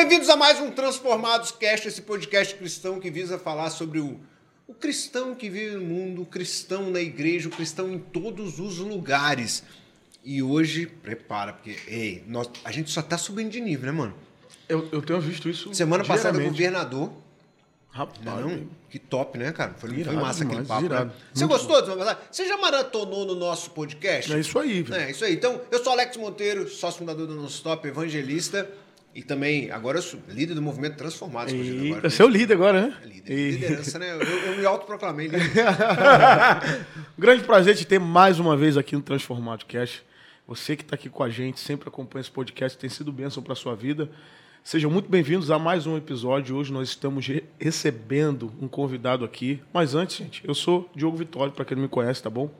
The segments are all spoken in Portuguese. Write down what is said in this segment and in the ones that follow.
Bem-vindos a mais um Transformados Cast, esse podcast cristão que visa falar sobre o, o cristão que vive no mundo, o cristão na igreja, o cristão em todos os lugares. E hoje, prepara, porque, ei, nós, a gente só tá subindo de nível, né, mano? Eu, eu tenho visto isso. Semana passada, diariamente. governador. Rapaz, Não, não? Que top, né, cara? Foi, foi Irado massa aquele papo. irado. Né? Você Muito gostou passada? Você já maratonou no nosso podcast? É isso aí, velho. É isso aí. Então, eu sou Alex Monteiro, sócio fundador do Nosso Top, evangelista. E também, agora eu sou líder do movimento Transformados. E... agora, Você é o líder agora, né? Líder, E- liderança, né? Eu, eu me autoproclamei líder. Grande prazer te ter mais uma vez aqui no Transformado Cast. Você que está aqui com a gente, sempre acompanha esse podcast, tem sido bênção para sua vida. Sejam muito bem-vindos a mais um episódio. Hoje nós estamos re- recebendo um convidado aqui. Mas antes, gente, eu sou Diogo Vitório, para quem não me conhece, tá bom?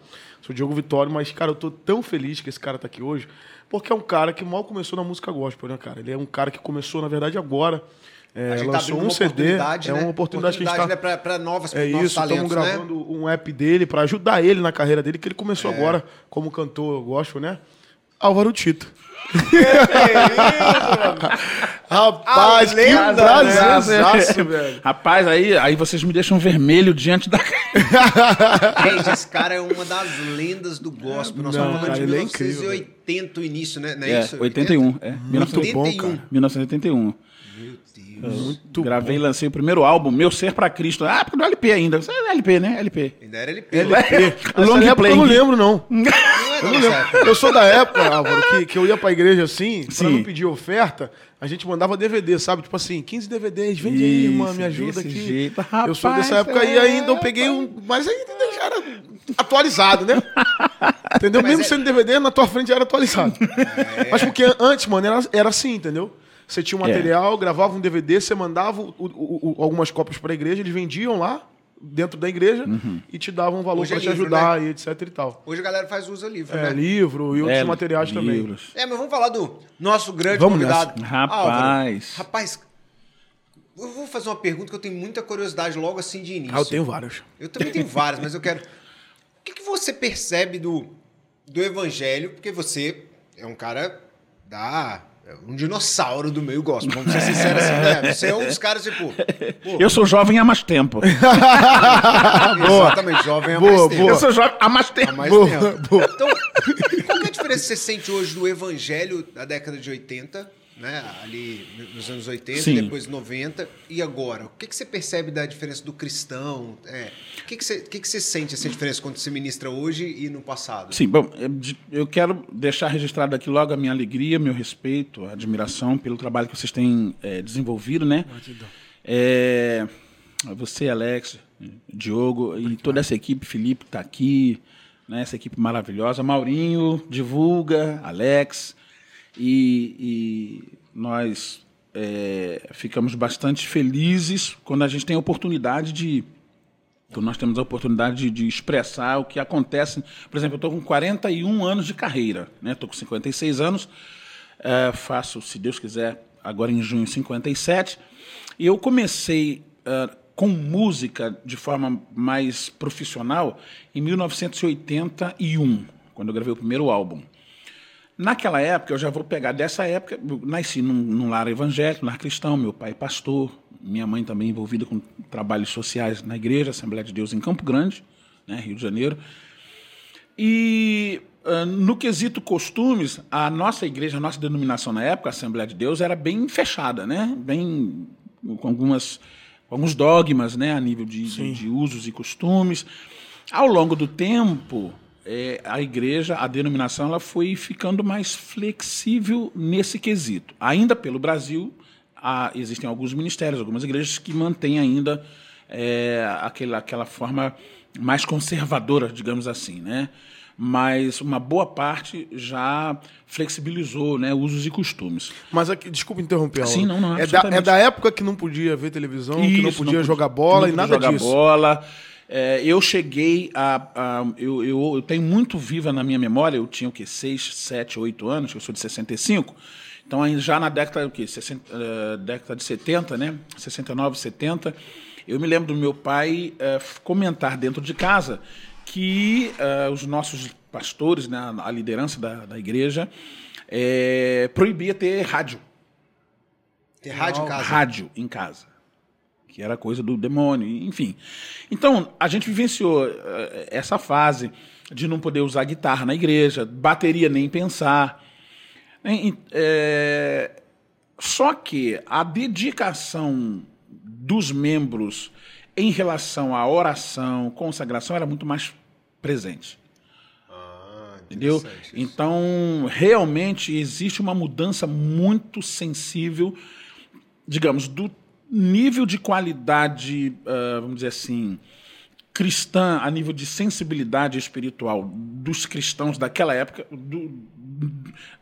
Sou Diogo Vitório, mas, cara, eu tô tão feliz que esse cara tá aqui hoje, porque é um cara que mal começou na música gospel, né, cara? Ele é um cara que começou, na verdade, agora. É, A gente tá lançou abrindo um uma CD. oportunidade, É né? uma oportunidade, que a gente está né, pra, pra novas, é isso, talentos, estamos né? gravando um app dele para ajudar ele na carreira dele, que ele É. começou agora como cantor gospel, né? Álvaro Tito. Rapaz, A que lenda, prazerzaço, velho. Rapaz, aí, aí vocês me deixam vermelho diante da. Gente, esse cara é uma das lendas do gospel. Nós Não, estamos falando cara, de ele é incrível, 1980 o início, né? Não é, É, isso? 81. É, Muito bom, 81. cara. 1981. Muito Gravei e lancei o primeiro álbum, Meu Ser pra Cristo. Ah, porque no LP ainda. Isso é LP, né? LP. Ainda era LP. LP. Essa Long play. eu não lembro, não. Não é não, certo? Eu sou da época, Álvaro, que, que eu ia pra igreja assim, pra Sim. não pedir oferta, a gente mandava DVD, sabe? Tipo assim, 15 DVDs, vende aí, irmã, me ajuda aqui. jeito. eu sou dessa Rapaz, época é, e ainda eu peguei um. Mas ainda já era atualizado, né? Entendeu? Mas Mesmo é- sendo DVD, na tua frente já era atualizado. Mas porque antes, mano, era, era assim, entendeu? Você tinha um É. material, gravava um DVD, você mandava o- o- o- algumas cópias pra igreja, eles vendiam lá, dentro da igreja, e te davam um valor Hoje é te livro, ajudar e etc e tal. Hoje a galera faz uso livre, É, né? livro e outros É, materiais também. livros. É, mas vamos falar do nosso grande Vamos convidado. nessa. Rapaz. Álvaro. rapaz, eu vou fazer uma pergunta que eu tenho muita curiosidade logo assim de início. Ah, eu tenho vários. Eu também tenho várias, mas eu quero. O que, que você percebe do, do evangelho? Porque você é um cara da. É um dinossauro do meio gospel. Vamos ser sinceros assim, né? Você é um dos caras, tipo. pô, Eu sou jovem há mais tempo. Exatamente, jovem há Boa, mais tempo. Eu sou jovem há mais tempo. Há mais Boa, tempo. boa. Então, qual é a diferença que você sente hoje do evangelho da década de 80, né? Ali nos anos 80, Sim. depois 90, e agora? O que, que você percebe da diferença do cristão? É, o que, que, você, o que, que você sente essa diferença quando você ministra hoje e no passado? Sim, bom, eu de- eu quero deixar registrado aqui logo a minha alegria, meu respeito, a admiração pelo trabalho que vocês têm eh, desenvolvido, né? É, você, Alex, Diogo e toda essa equipe, Felipe está aqui, né? Essa equipe maravilhosa, Maurinho, divulga, Alex e, e nós eh, ficamos bastante felizes quando a gente tem a oportunidade de então, nós temos a oportunidade de, de expressar o que acontece. Por exemplo, eu estou com 41 anos de carreira, né? Estou com 56 anos, eh, faço, se Deus quiser, agora em junho 57. E eu comecei eh, com música de forma mais profissional em 1981, quando eu gravei o primeiro álbum. Naquela época, eu já vou pegar dessa época, nasci num, num lar evangélico, num lar cristão, meu pai é pastor, minha mãe também envolvida com trabalhos sociais na igreja, Assembleia de Deus em Campo Grande, né, Rio de Janeiro. E ah, no quesito costumes, a nossa igreja, a nossa denominação na época, a Assembleia de Deus, era bem fechada, né? Bem com algumas alguns dogmas, né, a nível de, de, de usos e costumes. Ao longo do tempo, eh, a igreja, a denominação, ela foi ficando mais flexível nesse quesito. Ainda pelo Brasil, há- existem alguns ministérios, algumas igrejas que mantêm ainda eh, aquela, aquela forma mais conservadora, digamos assim, né? Mas uma boa parte já flexibilizou, né, usos e costumes. Mas aqui, desculpa interromper, Sim, não, não, é, da, é da época que não podia ver televisão, que não Isso, podia jogar bola não e podia nada jogar disso. bola. É, eu cheguei a. a- eu, eu, eu tenho muito viva na minha memória, eu tinha o quê? 6, 7, 8 anos, eu sou de 65. Então, já na década, o quê? 60, eh, década de 70, né? 69, 70, eu me lembro do meu pai f- comentar dentro de casa que eh, os nossos pastores, né, a liderança da, da igreja, eh, proibia ter rádio. Ter rádio em casa. Rádio em casa. Que era coisa do demônio, enfim. Então, a gente vivenciou eh, essa fase de não poder usar guitarra na igreja, bateria nem pensar. É, Só que a dedicação dos membros em relação à oração, consagração, era muito mais presente. Ah, Entendeu? Então, realmente existe uma mudança muito sensível, digamos, do nível de qualidade, ah, vamos dizer assim, cristã, a nível de sensibilidade espiritual dos cristãos daquela época, do-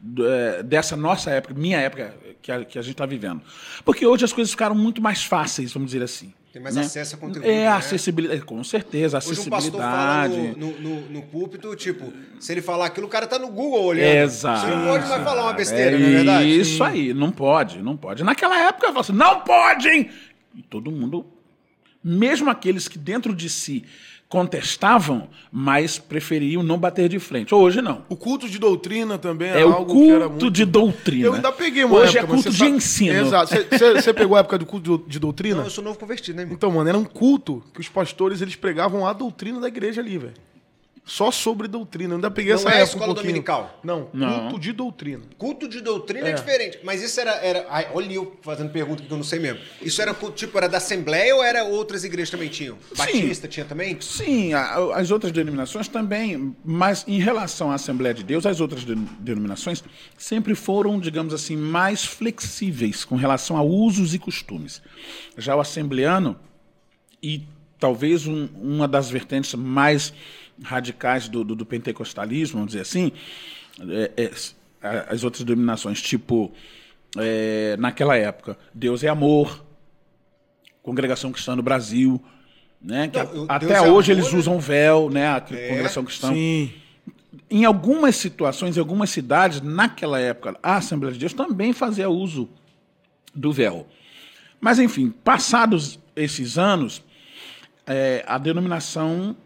do- eh, dessa nossa época, minha época que a, que a gente está vivendo. Porque hoje as coisas ficaram muito mais fáceis, vamos dizer assim. Tem mais né? acesso a conteúdo, É, né? acessibilidade, com certeza, Hoje um pastor fala acessibilidade. no, no, no- no púlpito, tipo, se ele falar aquilo, o cara tá no Google olhando. Exato. Você não pode mais falar uma besteira, é não é verdade? Isso aí, não pode, não pode. Naquela época, eu falava assim, não podem! E todo mundo, mesmo aqueles que dentro de si contestavam, mas preferiam não bater de frente. Hoje não. O culto de doutrina também É algo que era culto muito... de doutrina. Eu ainda peguei uma Hoje época, é culto de sabe- ensino. Exato. Você- pegou a época do culto de doutrina? Não, eu sou novo convertido, né, irmão? Então, mano, era um culto que os pastores eles pregavam a doutrina da igreja ali, velho. Só sobre doutrina. Eu ainda peguei Não essa é a época escola um pouquinho. dominical? Não, Não. culto de doutrina. Culto de doutrina é, diferente. Mas isso era. era ai, olha eu fazendo pergunta que eu não sei mesmo. Isso era culto, tipo, era da Assembleia ou era outras igrejas também tinham? Batista tinha também? Sim, a- as outras denominações também, mas em relação à Assembleia de Deus, as outras de- denominações sempre foram, digamos assim, mais flexíveis com relação a usos e costumes. Já o assembleano, e talvez um- uma das vertentes mais radicais do, do- do pentecostalismo, vamos dizer assim, é- é- as outras denominações, tipo, é, naquela época, Deus é amor, Congregação Cristã no Brasil, né? Não, até é hoje amor, eles né? usam véu, né? A É, Congregação Cristã. Sim. Em algumas situações, em algumas cidades, naquela época, a Assembleia de Deus também fazia uso do véu. Mas, enfim, passados esses anos, é, a denominação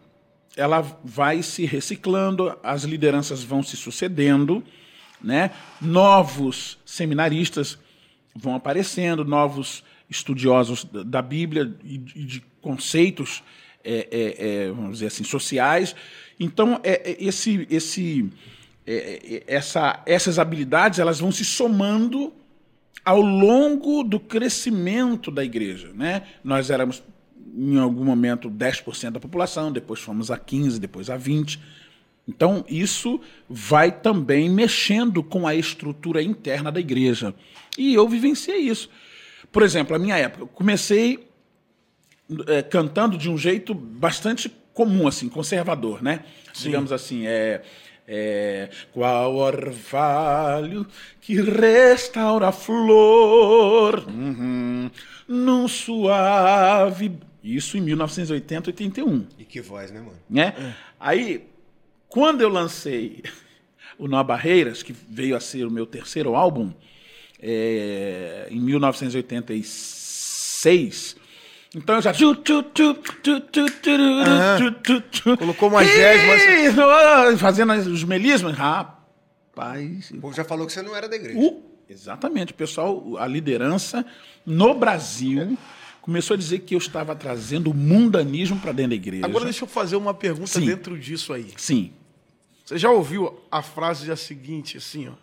ela vai se reciclando, as lideranças vão se sucedendo, né? novos seminaristas vão aparecendo, novos estudiosos da Bíblia e de conceitos, é, é, é, vamos dizer assim, sociais. Então, é, é, esse, esse, é, essa, essas habilidades elas vão se somando ao longo do crescimento da igreja. Né? Nós éramos, em algum momento, 10% da população, depois fomos a 15%, depois a 20%. Então, isso vai também mexendo com a estrutura interna da igreja. E eu vivenciei isso. Por exemplo, a minha época, eu comecei eh, cantando de um jeito bastante comum, assim, conservador, né? Digamos assim, é, é, qual orvalho que restaura a flor uhum, num suave... Isso em 1980, 81 E que voz, né, mano? né? Aí, quando eu lancei o Nó Barreiras, que veio a ser o meu terceiro álbum, é, em 1986, então eu já... tchu. Colocou uma jazz, mas- Fazendo os melismas. Rapaz... O povo já falou que você não era da igreja. O- exatamente, o pessoal, a liderança no Brasil começou a dizer que eu estava trazendo o mundanismo para dentro da igreja. Agora deixa eu fazer uma pergunta Sim. dentro disso aí. Sim. Você já ouviu a frase a seguinte, assim, ó?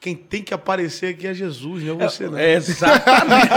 Quem tem que aparecer aqui é Jesus, não é você, não. É, exatamente.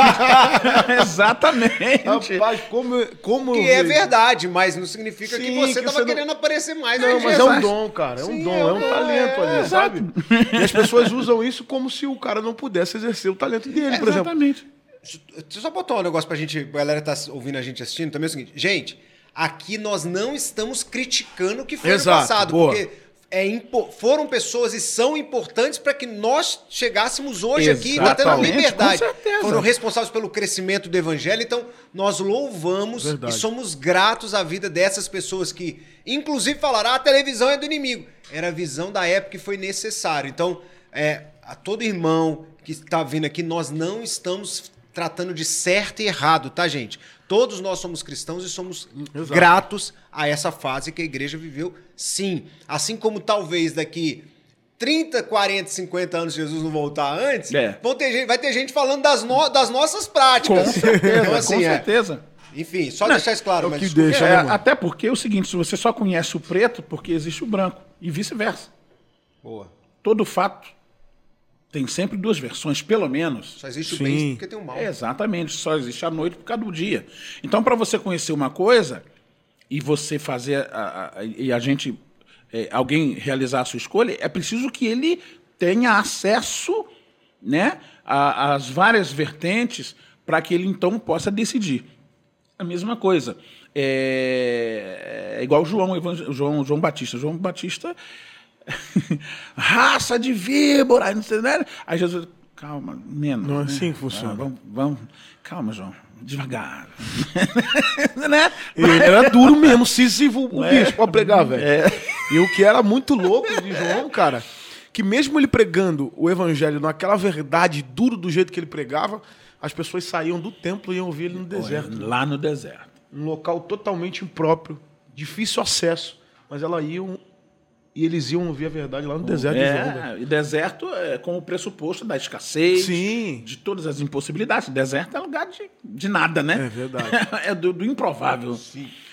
exatamente. Rapaz, como, como Que é verdade, mas não significa que Sim, você que você não- querendo aparecer mais. Não, né, mas é Jesus? um dom, cara. É um Sim, dom, é é um dom, talento é, ali, sabe? E as pessoas usam isso como se o cara não pudesse exercer o talento dele, por exemplo. Exatamente. Deixa eu só botar um negócio pra gente, a galera tá ouvindo a gente assistindo também é o seguinte, gente, aqui nós não estamos criticando o que foi Exato, no passado, boa. porque é impo- foram pessoas e são importantes para que nós chegássemos hoje aqui, tá tendo Exatamente, liberdade. com certeza. Foram responsáveis pelo crescimento do evangelho, então nós louvamos Verdade. e somos gratos à vida dessas pessoas que, inclusive, falaram: ah, a televisão é do inimigo. Era a visão da época que foi necessário. Então, é, a todo irmão que está vindo aqui, nós não estamos tratando de certo e errado, tá, gente? Todos nós somos cristãos e somos Exato. gratos a essa fase que a igreja viveu, sim. Assim como talvez daqui 30, 40, 50 anos Jesus não voltar antes, É. vão ter gente, vai ter gente falando das, no- das nossas práticas. Com certeza, Então, assim, com é. certeza. Enfim, só Não, deixar isso claro. é o mas desculpa. deixa, É, né, mano? até porque é o seguinte, se você só conhece o preto, porque existe o branco, e vice-versa. Boa. Todo fato tem sempre duas versões, pelo menos. Só existe o Sim. bem porque tem o mal. É, exatamente, só existe a noite por causa do dia. Então, para você conhecer uma coisa e você fazer a, a- e a gente é, alguém realizar a sua escolha, é preciso que ele tenha acesso, né, às várias vertentes para que ele então possa decidir. A mesma coisa. É, é igual o João, João, João Batista. João Batista, raça de víbora, não sei, né? Aí Jesus, calma, menos. Não é né? assim que funciona. Ah, vamos, vamos, calma, João, devagar. né? Ele era duro mesmo, Sísifo, o É. bicho, pra pregar, velho. E o que era muito louco de João, cara, que mesmo ele pregando o evangelho naquela verdade duro do jeito que ele pregava, as pessoas saíam do templo e iam ouvir ele no deserto. Lá no deserto. Um local totalmente impróprio, difícil acesso, mas elas iam e eles iam ouvir a verdade lá no deserto de João, velho. É, e deserto é como pressuposto da escassez, Sim. de todas as impossibilidades. Deserto é lugar de, de nada, né? É verdade. é do, do improvável.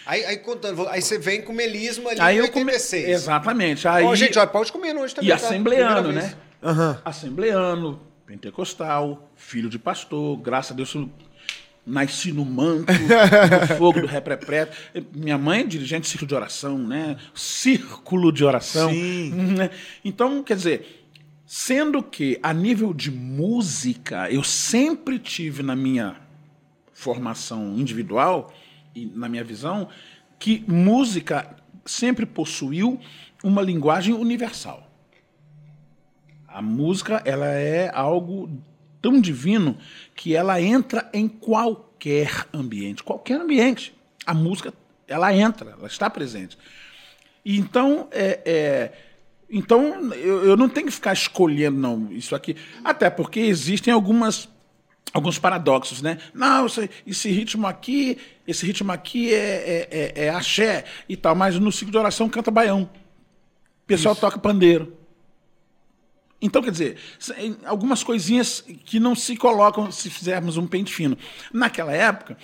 Aí, aí, contando, aí você vem com melisma ali Aí em eu come... 86. Exatamente. Aí... Gente, ó, pode comer hoje também. E tá? assembleano, né? Aham. Assembleano, pentecostal, filho de pastor, graças a Deus eu nasci no manto, do fogo do reprepreto. Minha mãe é dirigente de círculo de oração, né? Círculo de oração. Sim. Né? Então, quer dizer, sendo que a nível de música, eu sempre tive na minha formação individual e na minha visão que música sempre possuiu uma linguagem universal. A música, ela é algo tão divino que ela entra em qualquer ambiente, qualquer ambiente. A música, ela entra, ela está presente. E Então, é, é, então eu, eu não tenho que ficar escolhendo não isso aqui, até porque existem algumas alguns paradoxos, né? Não, esse, esse ritmo aqui, esse ritmo aqui é, é, é, é axé e tal, mas no ciclo de oração canta baião. O pessoal toca pandeiro. Então, quer dizer, algumas coisinhas que não se colocam se fizermos um pente fino. Naquela época,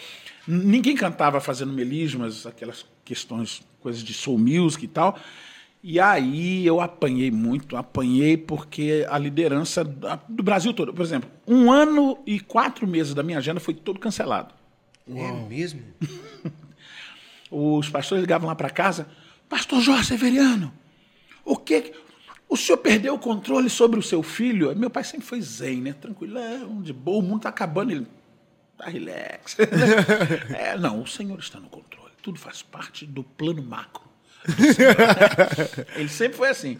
ninguém cantava fazendo melismas, aquelas questões, coisas de soul music e tal. E aí eu apanhei muito, apanhei porque a liderança do Brasil todo, por exemplo, um ano e quatro meses da minha agenda foi todo cancelado. É mesmo? Os pastores ligavam lá para casa, Pastor Jorge Severiano, o que o senhor perdeu o controle sobre o seu filho? Meu pai sempre foi zen, né? Tranquilão, de boa, o mundo tá acabando, ele tá relax. é, não, o senhor está no controle. Tudo faz parte do plano macro. do Senhor. ele sempre foi assim.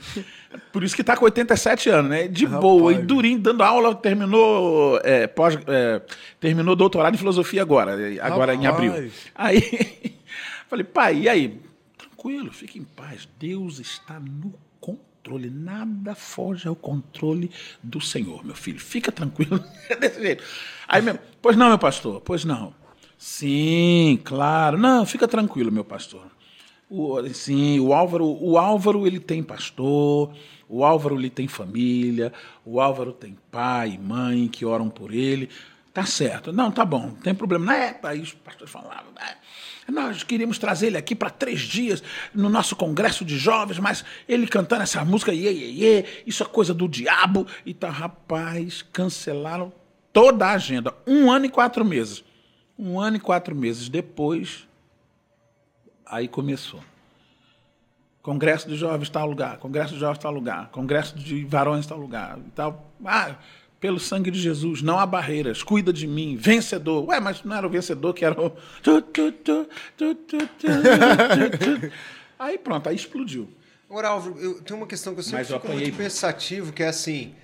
Por isso que tá com 87 anos, né? De boa, e durinho, dando aula, terminou é, pós, é, terminou doutorado em filosofia agora, agora em abril. Rapaz. Aí, falei, pai, e aí? Tranquilo, fique em paz. Deus está no controle. Nada foge ao controle do Senhor, meu filho. Fica tranquilo. Desse jeito. Aí, meu, pois não, meu pastor, pois não. Sim, claro. Não, fica tranquilo, meu pastor. O, sim, o Álvaro, o Álvaro ele tem pastor, o Álvaro ele tem família, o Álvaro tem pai e mãe que oram por ele. Tá certo. Não, tá bom, não tem problema. Não é, aí os pastores falavam, "Ah, nós queríamos trazer ele aqui para três dias no nosso congresso de jovens, mas ele cantando essa música, iê, iê, iê, isso é coisa do diabo. E tá, rapaz, cancelaram toda a agenda. Um ano e quatro meses. Um ano e quatro meses depois, aí começou. Congresso de jovens tal lugar, congresso de jovens tal lugar, congresso de varões tal lugar e tal. Ah, pelo sangue de Jesus, não há barreiras, cuida de mim, vencedor. Ué, mas não era o vencedor que era o. tu, tu, tu, tu, tu, tu, tu, tu. Aí pronto, aí explodiu. Agora, Álvaro, eu tenho uma questão que eu sempre Mas eu fico muito muito. pensativo, que é assim,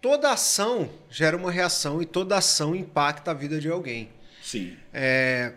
toda ação gera uma reação e toda ação impacta a vida de alguém. Sim. É,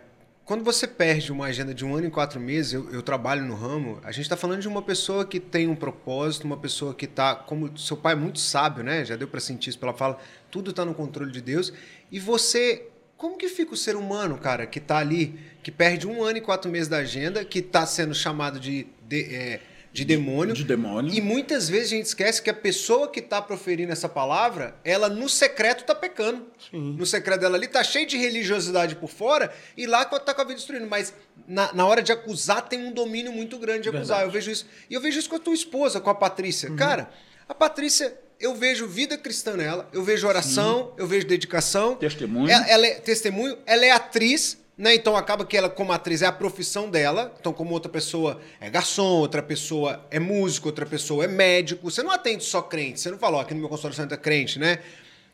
quando você perde uma agenda de um ano e quatro meses, eu, eu trabalho no ramo, a gente está falando de uma pessoa que tem um propósito, uma pessoa que está, como seu pai é muito sábio, né? Já deu para sentir isso pela fala, tudo está no controle de Deus. E você, como que fica o ser humano, cara, que está ali, que perde um ano e quatro meses da agenda, que está sendo chamado de, de- é, de demônio. De demônio. E muitas vezes a gente esquece que a pessoa que está proferindo essa palavra, ela no secreto tá pecando. No secreto dela ali tá cheio de religiosidade por fora e lá tá com a vida destruindo. Mas na, na hora de acusar tem um domínio muito grande de acusar. Verdade. Eu vejo isso. E eu vejo isso com a tua esposa, com a Patrícia. Cara, a Patrícia, eu vejo vida cristã nela, eu vejo oração, eu vejo dedicação. Testemunho. Ela, ela é testemunho, ela é atriz, né? Então acaba que ela, como atriz, é a profissão dela. Então, como outra pessoa é garçom, outra pessoa é músico, outra pessoa é médico. Você não atende só crente, você não fala, ó, aqui no meu consultório você é crente, né?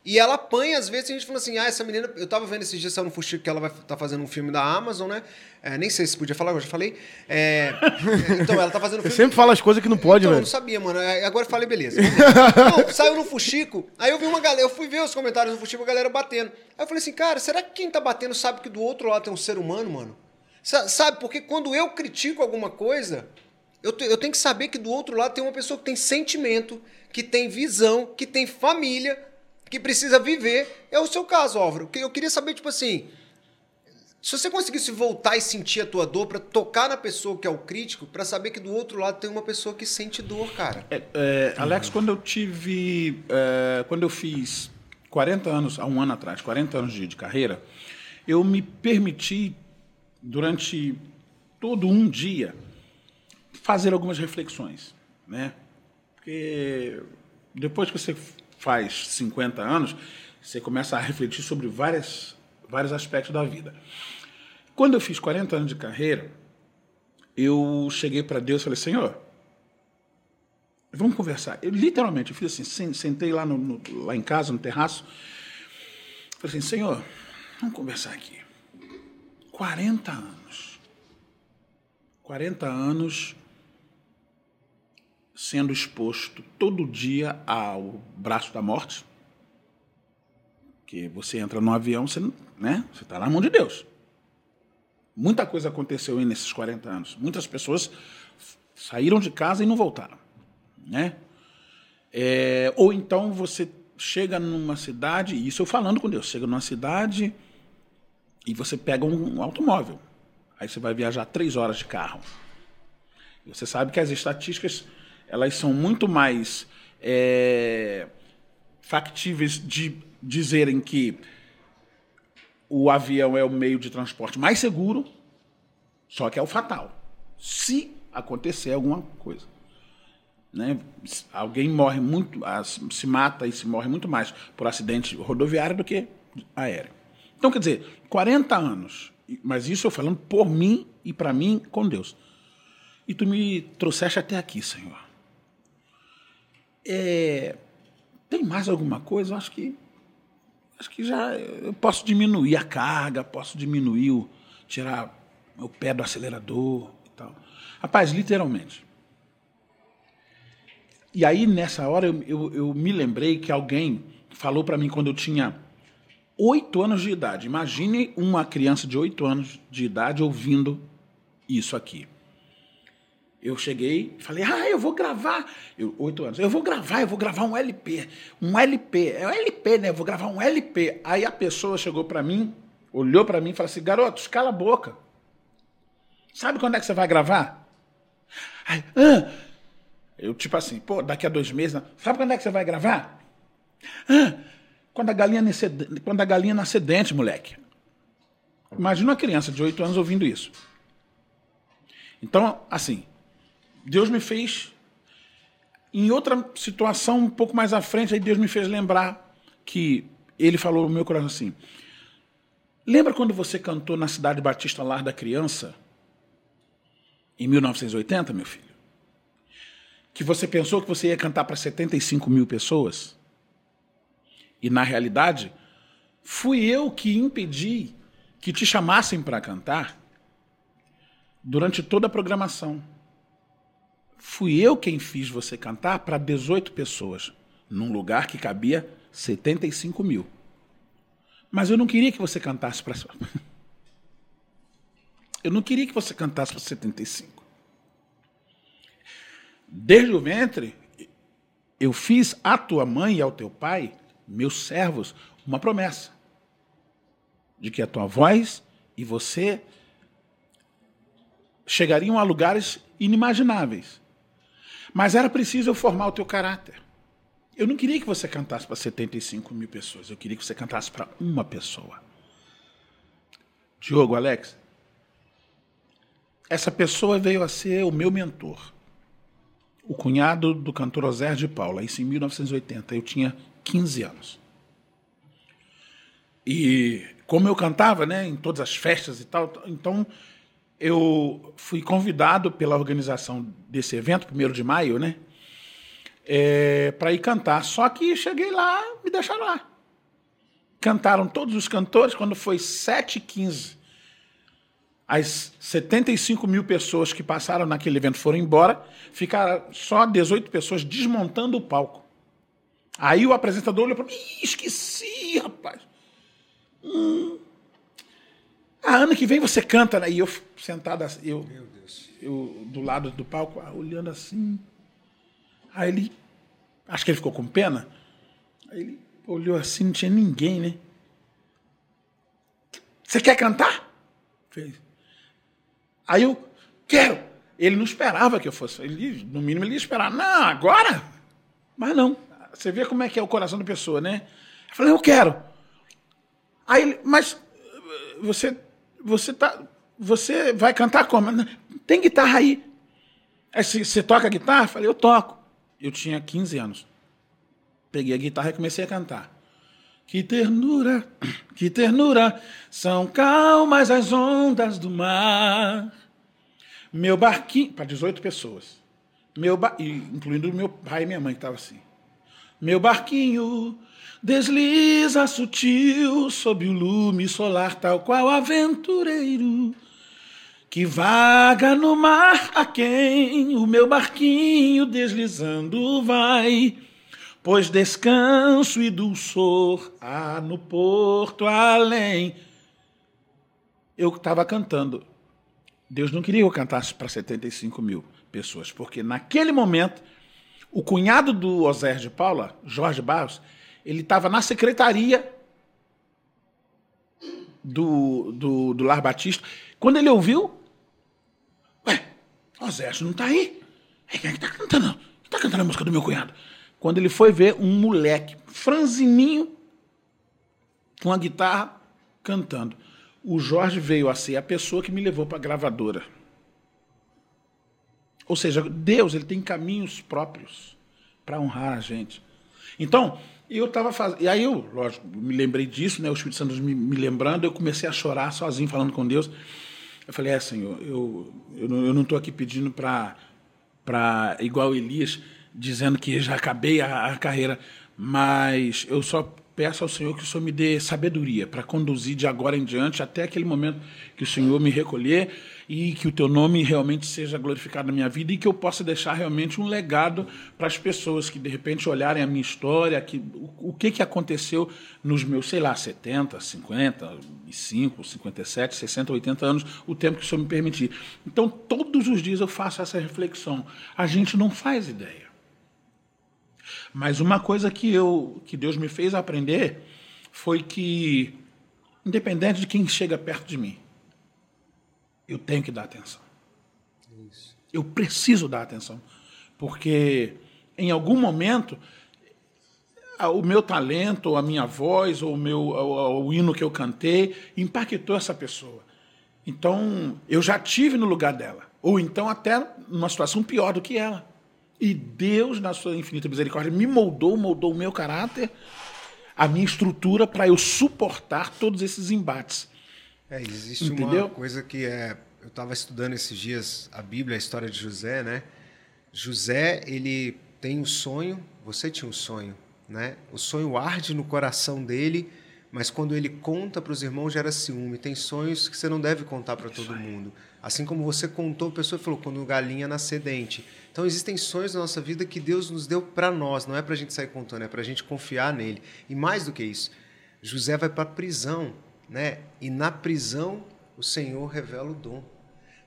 E ela apanha, às vezes, a gente fala assim, ah, essa menina... Eu tava vendo esses dias, saiu no Fuxico, que ela vai tá fazendo um filme da Amazon, né? É, nem sei se podia falar, eu já falei. É, então, ela tá fazendo um Você filme... sempre fala as coisas que não pode, então, eu velho. não sabia, mano. É, Agora eu falei, beleza. Não, saiu no Fuxico, aí eu vi uma galera, eu fui ver os comentários do Fuxico, a galera batendo. Aí eu falei assim, cara, será que quem tá batendo sabe que do outro lado tem um ser humano, mano? Sa- Sabe, porque quando eu critico alguma coisa, eu, eu tenho que saber que do outro lado tem uma pessoa que tem sentimento, que tem visão, que tem família, que precisa viver. É o seu caso, Álvaro. Eu queria saber, tipo assim, se você conseguisse voltar e sentir a tua dor pra tocar na pessoa que é o crítico, pra saber que do outro lado tem uma pessoa que sente dor, cara. É, é, Alex, quando eu tive. é, quando eu fiz 40 anos, há um ano atrás, 40 anos de, de carreira, eu me permiti, durante todo um dia, fazer algumas reflexões. Né? Porque depois que você faz 50 anos, você começa a refletir sobre várias, vários aspectos da vida. Quando eu fiz 40 anos de carreira, eu cheguei para Deus e falei: Senhor, Vamos conversar. Eu literalmente eu fiz assim, sen- sentei lá, no, no- lá em casa, no terraço. Falei assim, Senhor, vamos conversar aqui. 40 anos. 40 anos sendo exposto todo dia ao braço da morte. Que você entra no avião, você, né? Está na mão de Deus. Muita coisa aconteceu aí nesses 40 anos. Muitas pessoas saíram de casa e não voltaram né? É, ou então você chega numa cidade, isso eu falando com Deus, chega numa cidade e você pega um automóvel. Aí você vai viajar três horas de carro. Você sabe que as estatísticas elas são muito mais é, factíveis de dizerem que o avião é o meio de transporte mais seguro, só que é o fatal. Se acontecer alguma coisa né? Alguém morre muito, as- se mata e se morre muito mais por acidente rodoviário do que aéreo. Então, quer dizer, 40 anos, mas isso eu falando por mim e para mim com Deus. E tu me trouxeste até aqui, Senhor. É, tem mais alguma coisa? Eu acho que acho que já eu posso diminuir a carga, posso diminuir o tirar o pé do acelerador e tal. Rapaz, literalmente. E aí, nessa hora, eu, eu, eu me lembrei que alguém falou para mim quando eu tinha oito anos de idade. Imagine uma criança de oito anos de idade ouvindo isso aqui. Eu cheguei falei, ah, eu vou gravar. Eu, oito anos. Eu vou gravar, eu vou gravar um LP. Um LP. É um LP, né? Eu vou gravar um LP. Aí a pessoa chegou para mim, olhou para mim e falou assim, garotos, cala a boca. Sabe quando é que você vai gravar? Aí, ah, eu, tipo assim, pô, daqui a dois meses. Sabe quando é que você vai gravar? Ah, quando a galinha nascer, quando a galinha nascer dente, moleque. Imagina uma criança de oito anos ouvindo isso. Então, assim, Deus me fez. Em outra situação, um pouco mais à frente, aí Deus me fez lembrar que ele falou no meu coração assim: Lembra quando você cantou na Cidade Batista Lar da Criança? Em 1980, meu filho? que você pensou que você ia cantar para 75 mil pessoas? E na realidade, fui eu que impedi que te chamassem para cantar durante toda a programação. Fui eu quem fiz você cantar para 18 pessoas, num lugar que cabia 75 mil. Mas eu não queria que você cantasse para. Eu não queria que você cantasse para 75. Desde o ventre, eu fiz à tua mãe e ao teu pai, meus servos, uma promessa de que a tua voz e você chegariam a lugares inimagináveis. Mas era preciso eu formar o teu caráter. Eu não queria que você cantasse para 75 mil pessoas, eu queria que você cantasse para uma pessoa. Diogo, Alex, essa pessoa veio a ser o meu mentor. O cunhado do cantor Ozer de Paula, isso em 1980. Eu tinha 15 anos. E como eu cantava, né, em todas as festas e tal, então eu fui convidado pela organização desse evento, primeiro de maio, né, é, para ir cantar. Só que cheguei lá, me deixaram lá. Cantaram todos os cantores, quando foi 7h15, as 75 mil pessoas que passaram naquele evento foram embora, ficaram só 18 pessoas desmontando o palco. Aí o apresentador olhou para mim, esqueci, rapaz. Hum. Ah, ano que vem você canta, né? E eu sentado assim, eu, eu do lado do palco, ah, olhando assim. Aí ele, acho que ele ficou com pena. Aí ele olhou assim, não tinha ninguém, né? Você quer cantar? Fez. Aí eu, quero. Ele não esperava que eu fosse. Ele, no mínimo, ele ia esperar. Não, agora? Mas não. Você vê como é que é o coração da pessoa, né? Eu falei, eu quero. Aí ele, mas você, você tá, você vai cantar como? Tem guitarra aí. Aí você toca guitarra? Falei, eu toco. Eu tinha 15 anos. Peguei a guitarra e comecei a cantar. Que ternura, que ternura, são calmas as ondas do mar. Meu barquinho, para 18 pessoas. Meu ba... incluindo meu pai e minha mãe que estavam assim. Meu barquinho desliza sutil sob o lume solar, tal qual aventureiro que vaga no mar a quem o meu barquinho deslizando vai. Pois descanso e dulçor há no porto além. Eu estava cantando. Deus não queria que eu cantasse para 75 mil pessoas, porque naquele momento, o cunhado do Osér de Paula, Jorge Barros, ele estava na secretaria do, do, do Lar Batista. Quando ele ouviu, ué, o Zé não está aí. É quem é que está cantando? Está cantando a música do meu cunhado. Quando ele foi ver um moleque, franzininho, com a guitarra, cantando. O Jorge veio a ser a pessoa que me levou para a gravadora. Ou seja, Deus ele tem caminhos próprios para honrar a gente. Então, e eu estava fazendo. E aí eu, lógico, me lembrei disso, né? O Espírito Santo me, me lembrando, eu comecei a chorar sozinho, falando com Deus. Eu falei, é, Senhor, eu, eu, não estou aqui pedindo para, igual Elias, dizendo que já acabei a, a carreira, mas eu só peço ao Senhor que o Senhor me dê sabedoria para conduzir de agora em diante até aquele momento que o Senhor me recolher e que o teu nome realmente seja glorificado na minha vida e que eu possa deixar realmente um legado para as pessoas que de repente olharem a minha história, que, o, o que, que aconteceu nos meus, sei lá, 70, 55, 57, 60, 80 anos, o tempo que o Senhor me permitir. Então, todos os dias eu faço essa reflexão. A gente não faz ideia. Mas uma coisa que eu que Deus me fez aprender foi que independente de quem chega perto de mim, eu tenho que dar atenção. Isso. Eu preciso dar atenção. Porque em algum momento o meu talento, ou a minha voz, ou o, meu, o, o hino que eu cantei, impactou essa pessoa. Então, eu já tive no lugar dela. Ou então até numa situação pior do que ela. E Deus, na sua infinita misericórdia, me moldou, moldou o meu caráter, a minha estrutura para eu suportar todos esses embates. É, existe Entendeu? uma coisa que é. Eu estava estudando esses dias a Bíblia, a história de José, né? José, ele tem um sonho, você tinha um sonho, né? O sonho arde no coração dele, mas quando ele conta para os irmãos gera ciúme. Tem sonhos que você não deve contar para todo mundo. Assim como você contou, a pessoa falou, quando galinha nascer dente. Então existem sonhos na nossa vida que Deus nos deu para nós, não é para a gente sair contando, é para a gente confiar nele. E mais do que isso, José vai para a prisão né? E na prisão o Senhor revela o dom.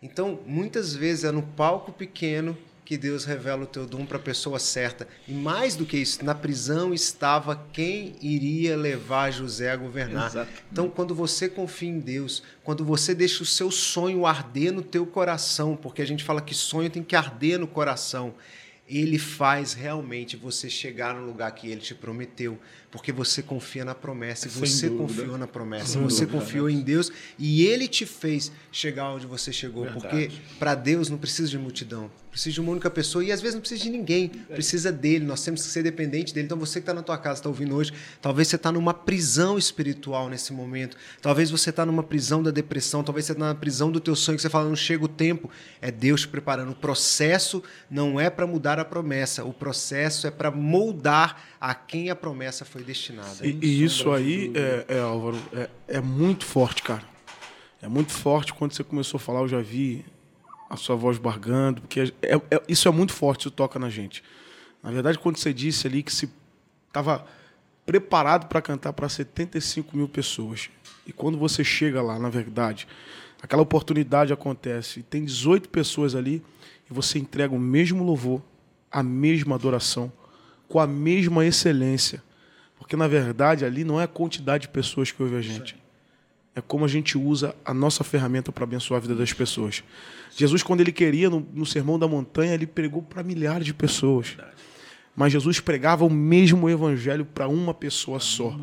Então, muitas vezes é no palco pequeno que Deus revela o teu dom para a pessoa certa. E mais do que isso, na prisão estava quem iria levar José a governar. Então, quando você confia em Deus, quando você deixa o seu sonho arder no teu coração, porque a gente fala que sonho tem que arder no coração. ele faz realmente você chegar no lugar que ele te prometeu, porque você confia na promessa, Sem você dúvida. confiou na promessa, Sem você dúvida, confiou em Deus e ele te fez chegar onde você chegou, Verdade. porque para Deus não precisa de multidão, precisa de uma única pessoa e às vezes não precisa de ninguém, precisa dele, nós temos que ser dependente dele. Então você que está na tua casa, está ouvindo hoje, talvez você está numa prisão espiritual nesse momento, talvez você está numa prisão da depressão, talvez você está na prisão do teu sonho que você fala, não chega o tempo, é Deus te preparando. O processo não é para mudar a promessa, o processo é para moldar a quem a promessa foi destinada. E, e isso aí, é, é, Álvaro, é, é muito forte, cara. É muito forte. Quando você começou a falar, eu já vi a sua voz bargando, porque é- é- isso é muito forte, isso toca na gente. Na verdade, quando você disse ali que se estava preparado para cantar para 75 mil pessoas, e quando você chega lá, na verdade, aquela oportunidade acontece, e tem 18 pessoas ali, e você entrega o mesmo louvor, a mesma adoração, com a mesma excelência. Porque, na verdade, ali não é a quantidade de pessoas que ouve a gente. É como a gente usa a nossa ferramenta para abençoar a vida das pessoas. Jesus, quando ele queria, no, no Sermão da Montanha, ele pregou para milhares de pessoas. Mas Jesus pregava o mesmo evangelho para uma pessoa só.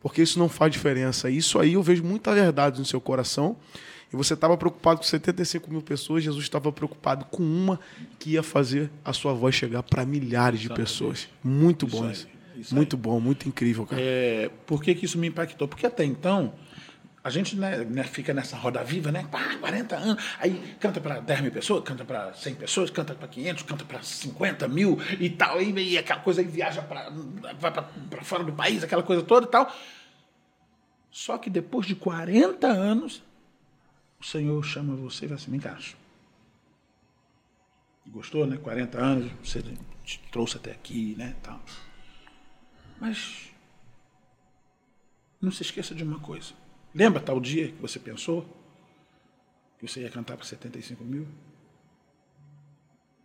Porque isso não faz diferença. Isso aí eu vejo muita verdade no seu coração. E você estava preocupado com 75 mil pessoas, Jesus estava preocupado com uma que ia fazer a sua voz chegar para milhares de pessoas. Muito bom isso. Isso Muito bom, muito incrível, cara. É, por que, que isso me impactou? Porque até então, a gente né, né, fica nessa roda viva, né? Pá, 40 anos, aí canta para 10 mil pessoas, canta para 100 pessoas, canta para 500, canta para 50 mil e tal, e, e aquela coisa aí viaja para vai para fora do país, aquela coisa toda e tal. Só que depois de 40 anos, o Senhor chama você e vai assim, vem cá. Gostou, né? 40 anos, você te trouxe até aqui, né? Tal. Mas não se esqueça de uma coisa. Lembra tal dia que você pensou que você ia cantar para 75 mil?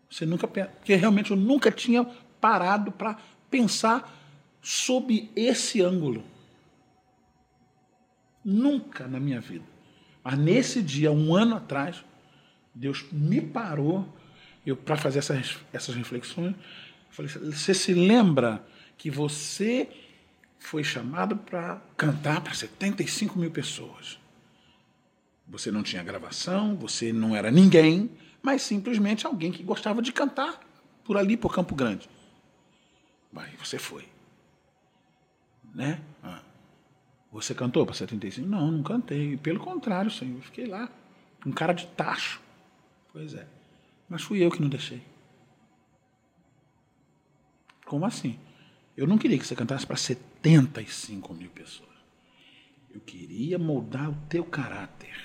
Você nunca porque realmente eu nunca tinha parado para pensar sob esse ângulo. Nunca na minha vida. Mas nesse dia, um ano atrás, Deus me parou eu para fazer essas, essas reflexões. Falei, você se lembra que você foi chamado para cantar para 75 mil pessoas? Você não tinha gravação, você não era ninguém, mas simplesmente alguém que gostava de cantar por ali, por Campo Grande. Vai, você foi. Né? Ah. Você cantou para 75? Não, não cantei. Pelo contrário, senhor, eu fiquei lá, um cara de tacho. Pois é. Mas fui eu que não deixei. Como assim? Eu não queria que você cantasse para 75 mil pessoas. Eu queria moldar o teu caráter.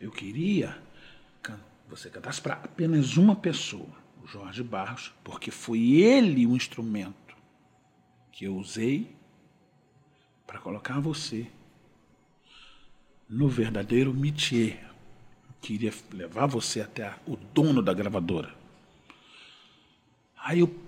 Eu queria que você cantasse para apenas uma pessoa, o Jorge Barros, porque foi ele o instrumento que eu usei para colocar você no verdadeiro métier. Eu queria levar você até o dono da gravadora. Aí eu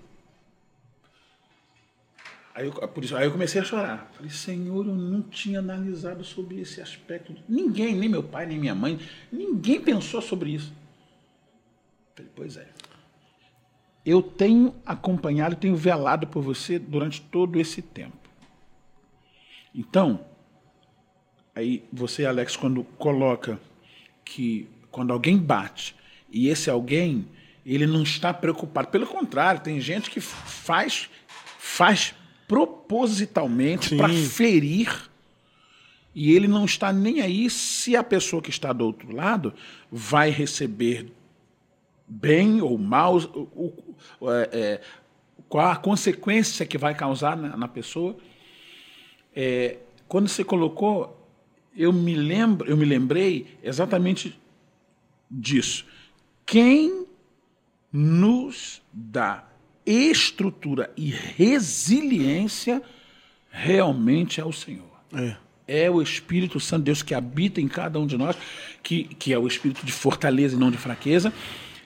Aí eu, por isso, aí eu comecei a chorar. Falei, Senhor, eu não tinha analisado sobre esse aspecto. Ninguém, nem meu pai, nem minha mãe, ninguém pensou sobre isso. Falei, pois é. Eu tenho acompanhado, tenho velado por você durante todo esse tempo. Então, aí você, Alex, quando coloca que quando alguém bate e esse alguém, ele não está preocupado. Pelo contrário, tem gente que faz, faz propositalmente para ferir e ele não está nem aí se a pessoa que está do outro lado vai receber bem ou mal, o- o- é, é, qual a consequência que vai causar na, na pessoa. É, quando você colocou, eu me lembro, eu me lembrei exatamente disso. Quem nos dá estrutura e resiliência realmente é o Senhor É. é o Espírito Santo de Deus que habita em cada um de nós, que, que é o espírito de fortaleza e não de fraqueza,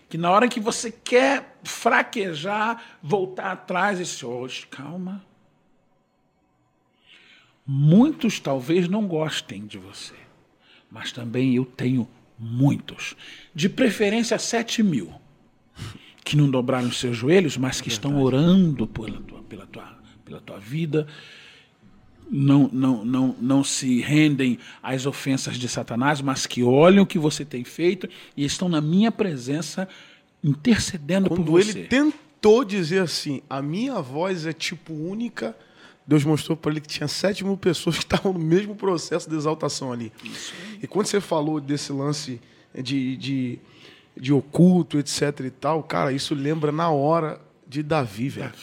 que na hora que você quer fraquejar, voltar atrás, esse hoje, calma. Muitos talvez não gostem de você, mas também eu tenho muitos. De preferência, sete mil. Que não dobraram os seus joelhos, mas que estão orando pela tua, pela tua, pela tua vida, não, não, não, não se rendem às ofensas de Satanás, mas que olham o que você tem feito e estão na minha presença intercedendo Quando por você. ele tentou dizer assim, a minha voz é tipo única, Deus mostrou para ele que tinha sete mil pessoas que estavam no mesmo processo de exaltação ali. E quando você falou desse lance de, de, de oculto, etc e tal, cara, isso lembra na hora de Davi, velho.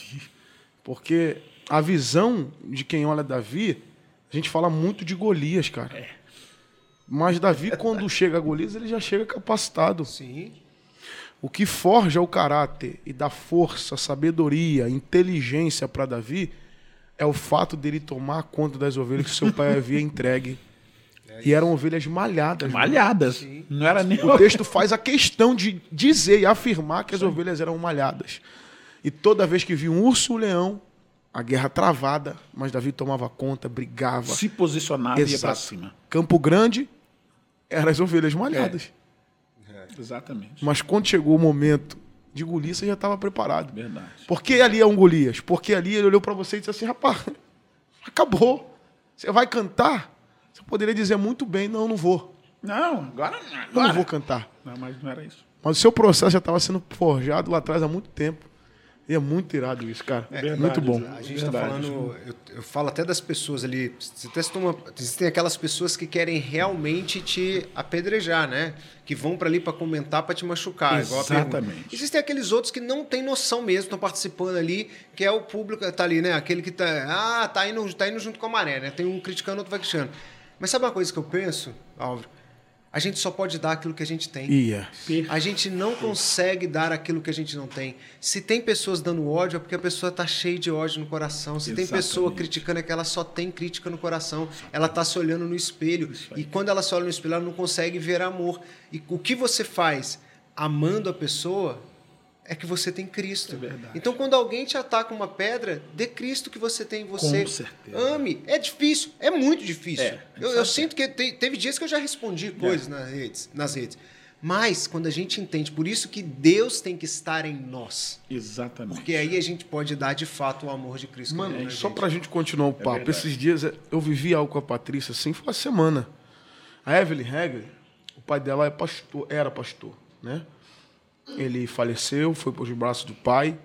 Porque a visão de quem olha Davi, a gente fala muito de Golias, cara. Mas Davi, quando chega a Golias, ele já chega capacitado. Sim. O que forja o caráter e dá força, sabedoria, inteligência para Davi é o fato dele tomar conta das ovelhas que seu pai havia entregue. E eram ovelhas malhadas. mano. Malhadas. Não era nem O texto faz a questão de dizer e afirmar que as ovelhas eram malhadas. E toda vez que via um urso um leão, a guerra travada, mas Davi tomava conta, brigava. se posicionava e ia pra Exato. cima. Campo Grande eram as ovelhas malhadas. Exatamente. Mas quando chegou o momento de Golias, você já estava preparado. Verdade. Por que ali é um Golias? Porque ali ele olhou para você e disse assim: rapaz, acabou. Você vai cantar? Poderia dizer muito bem: não, não vou. Não, agora não. Eu Agora. não vou cantar. Não, mas não era isso. Mas o seu processo já estava sendo forjado lá atrás há muito tempo. E é muito irado isso, cara. verdade, muito bom. A gente está falando, eu, eu falo até das pessoas ali. Você testou uma, existem aquelas pessoas que querem realmente te apedrejar, né? Que vão para ali para comentar, para te machucar. Exatamente. Existem aqueles outros que não têm noção mesmo, estão participando ali, que é o público, tá ali, né? Aquele que tá, ah, tá indo, tá indo junto com a maré, né? Tem um criticando, outro vai criticando. Mas sabe uma coisa que eu penso, Álvaro? A gente só pode dar aquilo que a gente tem. Ia. A gente não consegue dar aquilo que a gente não tem. Se tem pessoas dando ódio, é porque a pessoa está cheia de ódio no coração. Se tem pessoa Exatamente. criticando, é que ela só tem crítica no coração. Ela está se olhando no espelho. E quando ela se olha no espelho, ela não consegue ver amor. E o que você faz amando a pessoa é que você tem Cristo. É verdade. Então, quando alguém te ataca uma pedra, dê Cristo que você tem em você. Com certeza. Ame. É difícil, é muito difícil. É, eu, eu sinto que te- teve dias que eu já respondi coisas nas, redes, nas redes. Mas, quando a gente entende, por isso que Deus tem que estar em nós. Exatamente. Porque aí a gente pode dar de fato o amor de Cristo. Mano, né, só gente? pra gente continuar o papo, verdade. esses dias é, eu vivi algo com a Patrícia assim, foi uma semana. A Evelyn Hegel, o pai dela é pastor, era pastor, né? Ele faleceu, foi para os braços do pai.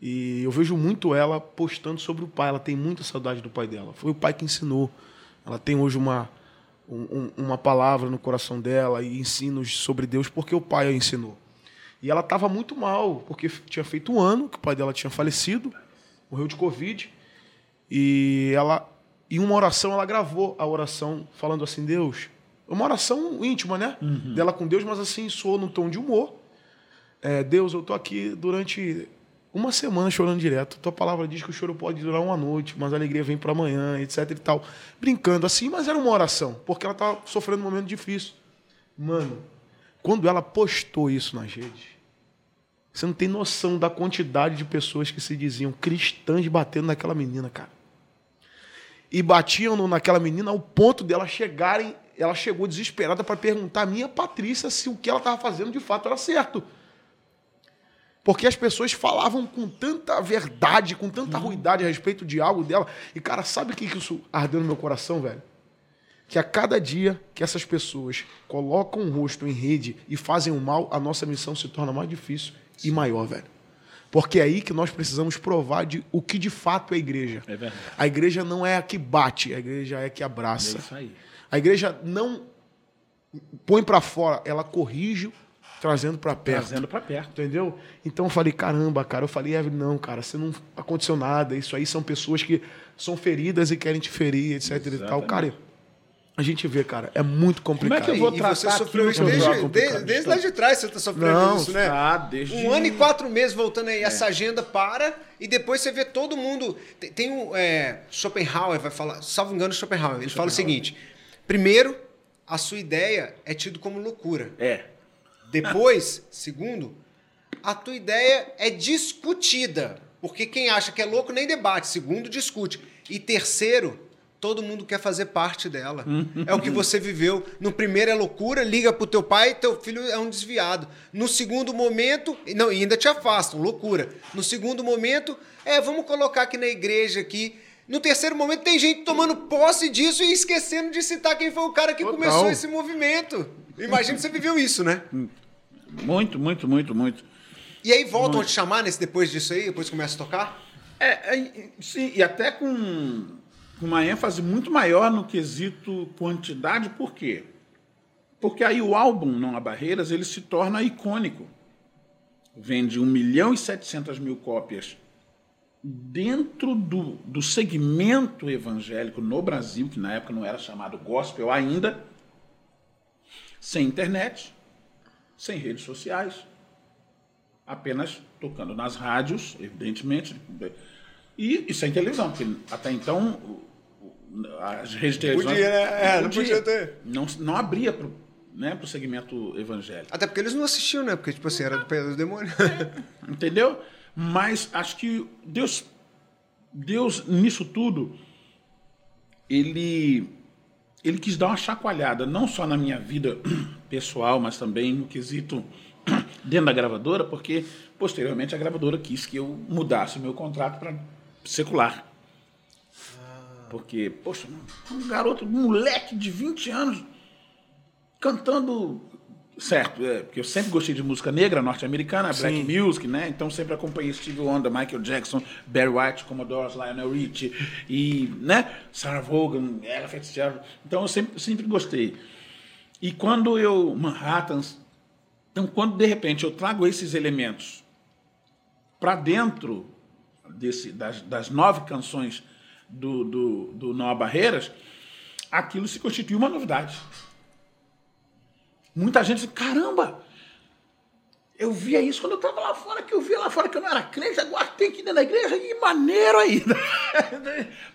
E eu vejo muito ela postando sobre o pai. Ela tem muita saudade do pai dela. Foi o pai que ensinou. Ela tem hoje uma, um- um- uma palavra no coração dela e ensinos sobre Deus porque o pai a ensinou. E ela estava muito mal, porque tinha feito um ano que o pai dela tinha falecido, morreu de Covid. E ela, em uma oração, ela gravou a oração falando assim: Deus. Uma oração íntima, né? Dela com Deus, mas assim, soou num tom de humor. É, Deus, eu tô aqui durante uma semana chorando direto. Tua palavra diz que o choro pode durar uma noite, mas a alegria vem para amanhã, etc e tal. Brincando assim, mas era uma oração, porque ela tava sofrendo um momento difícil. Mano, quando ela postou isso nas redes, você não tem noção da quantidade de pessoas que se diziam cristãs batendo naquela menina, cara. E batiam naquela menina ao ponto dela chegarem. Ela chegou desesperada para perguntar a minha Patrícia se o que ela estava fazendo de fato era certo. Porque as pessoas falavam com tanta verdade, com tanta ruidade a respeito de algo dela. E, cara, sabe o que isso ardeu no meu coração, velho? Que a cada dia que essas pessoas colocam o rosto em rede e fazem o mal, a nossa missão se torna mais difícil e maior, velho. Porque é aí que nós precisamos provar de o que de fato é a igreja. É verdade. A igreja não é a que bate, a igreja é a que É abraça. isso aí. A igreja não põe para fora, ela corrige, trazendo para perto. Trazendo pra perto. Entendeu? Então eu falei, caramba, cara. Eu falei, Evelyn, não, cara, você não aconteceu nada. Isso aí são pessoas que são feridas e querem te ferir, etc e tal. Exatamente. Cara, a gente vê, cara, é muito complicado. Como é que eu vou e tratar você sofreu isso desde, desde, desde lá de trás, você está sofrendo Não, isso, né? ah, desde- Um ano e quatro meses voltando aí, essa agenda para, e depois você vê todo mundo. Tem, tem um. É, Schopenhauer vai falar, salvo engano, Schopenhauer, ele fala o seguinte: primeiro, a sua ideia é tido como loucura. É. Depois, segundo, a tua ideia é discutida. Porque quem acha que é louco nem debate. Segundo, discute. E terceiro, todo mundo quer fazer parte dela. é o que você viveu. No primeiro é loucura, liga pro teu pai, teu filho é um desviado. No segundo momento, não, ainda te afastam, loucura. No segundo momento, é, vamos colocar aqui na igreja aqui. No terceiro momento tem gente tomando posse disso e esquecendo de citar quem foi o cara que Total. começou esse movimento. Imagina que você viveu isso, né? Muito, muito, muito, muito. E aí voltam a te chamar nesse, depois disso aí, depois começa a tocar? É, é, sim, e até com, com uma ênfase muito maior no quesito quantidade, por quê? Porque aí o álbum Não Há Barreiras ele se torna icônico. Vende 1 milhão e 700 mil cópias dentro do, do segmento evangélico no Brasil, que na época não era chamado gospel ainda, sem internet, sem redes sociais, apenas tocando nas rádios, evidentemente, e, e sem televisão, porque até então as redes de televisão Podia, né? É, não podia ter. Não, não abria para né, o segmento evangélico. Até porque eles não assistiam, né? Porque, tipo assim, era do Pedaço do Demônio. Entendeu? Mas acho que Deus, Deus nisso tudo, ele, ele quis dar uma chacoalhada, não só na minha vida pessoal, mas também no quesito dentro da gravadora, porque posteriormente a gravadora quis que eu mudasse o meu contrato para secular. Porque, poxa, um garoto, um moleque de 20 anos, cantando. Certo, é, porque eu sempre gostei de música negra norte-americana, black music, né? Então sempre acompanhei Steve Wonder, Michael Jackson, Barry White, Commodores, Lionel Richie e, né? Sarah Vaughan, Ella Fitzgerald. Então eu sempre, sempre gostei. E quando eu Manhattans, então quando de repente eu trago esses elementos para dentro desse, das, das nove canções do, do, do Não Há Barreiras, aquilo se constitui uma novidade. Muita gente diz, caramba, eu via isso quando eu estava lá fora, que eu via lá fora que eu não era crente, agora tem que ir dentro da igreja, e maneiro ainda.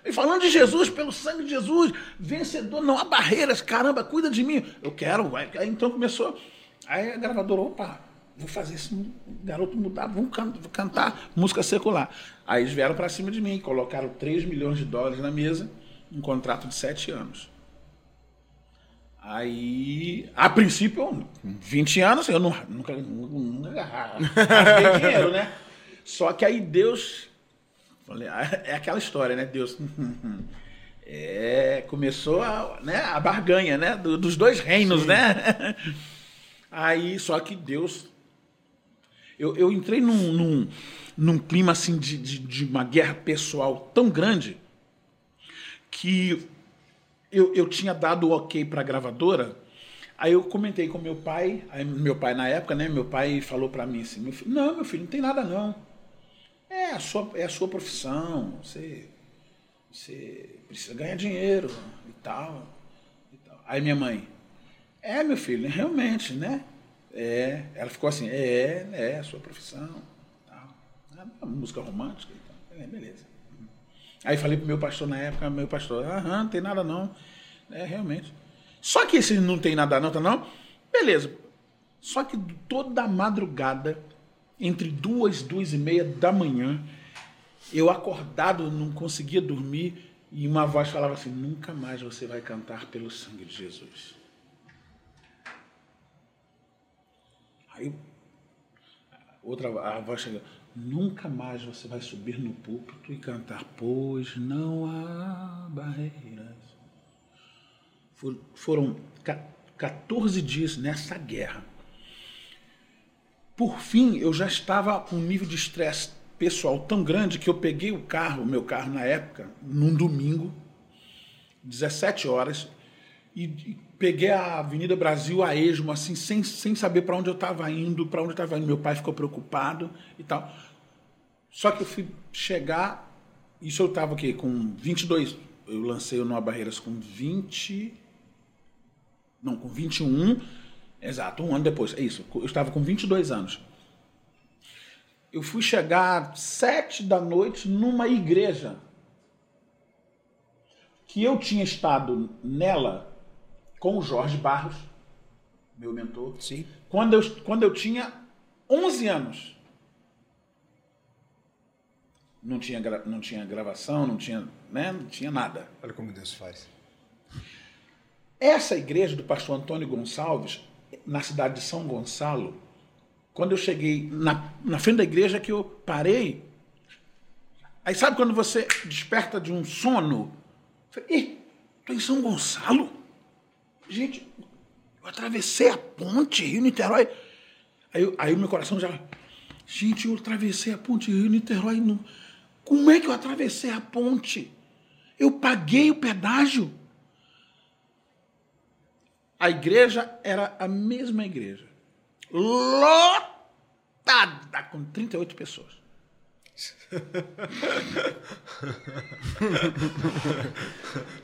E falando de Jesus, pelo sangue de Jesus, vencedor, não há barreiras, caramba, cuida de mim. Eu quero, vai. Aí então começou. Aí a gravadora, opa, vou fazer esse garoto mudar, vamos can- cantar música secular. Aí eles vieram para cima de mim, colocaram 3 milhões de dólares na mesa, um contrato de 7 anos. Aí, a princípio, com 20 anos, eu não- nunca, nunca rasguei dinheiro, né? Só que aí Deus. Falei, ah, é aquela história, né? Deus. É, começou a, né, a barganha, né? do- dos dois reinos, né? Aí, só que Deus. Eu, eu entrei num, num, num clima assim de, de, de uma guerra pessoal tão grande que eu, eu tinha dado o ok para a gravadora. Aí eu comentei com meu pai, aí meu pai na época, né? Meu pai falou para mim assim: meu filho, não, meu filho, não tem nada não. É a sua, é a sua profissão, você, você precisa ganhar dinheiro e tal, e tal. Aí minha mãe, é meu filho, realmente, né? É, ela ficou assim, é, é a sua profissão, tal. Ah, música romântica e tal. É, beleza. Aí falei pro meu pastor na época, meu pastor, aham, não tem nada não. É, realmente. Só que esse não tem nada não, tá não? Beleza. Só que toda madrugada, entre duas, duas e meia da manhã, eu acordado, não conseguia dormir, e uma voz falava assim, nunca mais você vai cantar pelo sangue de Jesus. Aí outra a voz chega, nunca mais você vai subir no púlpito e cantar, pois não há barreiras. For- foram ca- 14 dias nessa guerra. Por fim, eu já estava com um nível de estresse pessoal tão grande que eu peguei o carro, o meu carro na época, num domingo, 17 horas, e peguei a Avenida Brasil a esmo, assim, sem, sem saber para onde eu estava indo, para onde eu estava indo. Meu pai ficou preocupado e tal. Só que eu fui chegar, isso eu estava aqui com 22, eu lancei o Noa Barreiras com 20, não, com 21, exato, um ano depois, é isso, eu estava com 22 anos. Eu fui chegar sete da noite numa igreja que eu tinha estado nela com o Jorge Barros, meu mentor, Sim. quando eu, quando eu tinha 11 anos. Não tinha, não tinha gravação, não tinha, né, não tinha nada. Olha como Deus faz. Essa igreja do pastor Antônio Gonçalves, na cidade de São Gonçalo, quando eu cheguei na, na frente da igreja que eu parei, aí sabe quando você desperta de um sono? Eu falei, Ih, tô em São Gonçalo? Gente, eu atravessei a ponte Rio-Niterói. Aí, aí o meu coração já... Gente, eu atravessei a ponte Rio-Niterói. Como é que eu atravessei a ponte? Eu paguei o pedágio. A igreja era a mesma igreja. Lotada com 38 pessoas.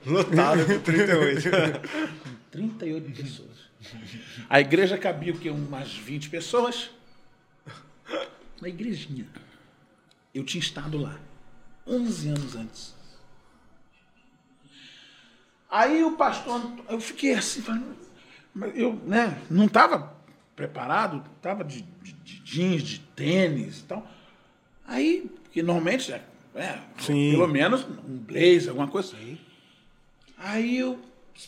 Lotado com 38. 38 pessoas. A igreja cabia o quê? Umas 20 pessoas. Uma igrejinha. Eu tinha estado lá 11 anos antes. Aí o pastor, eu fiquei assim, falando, eu né, não estava preparado, estava de, de, de jeans, de tênis e tal. Aí, que normalmente, é, é, Sim. pelo menos um blazer, alguma coisa. Aí eu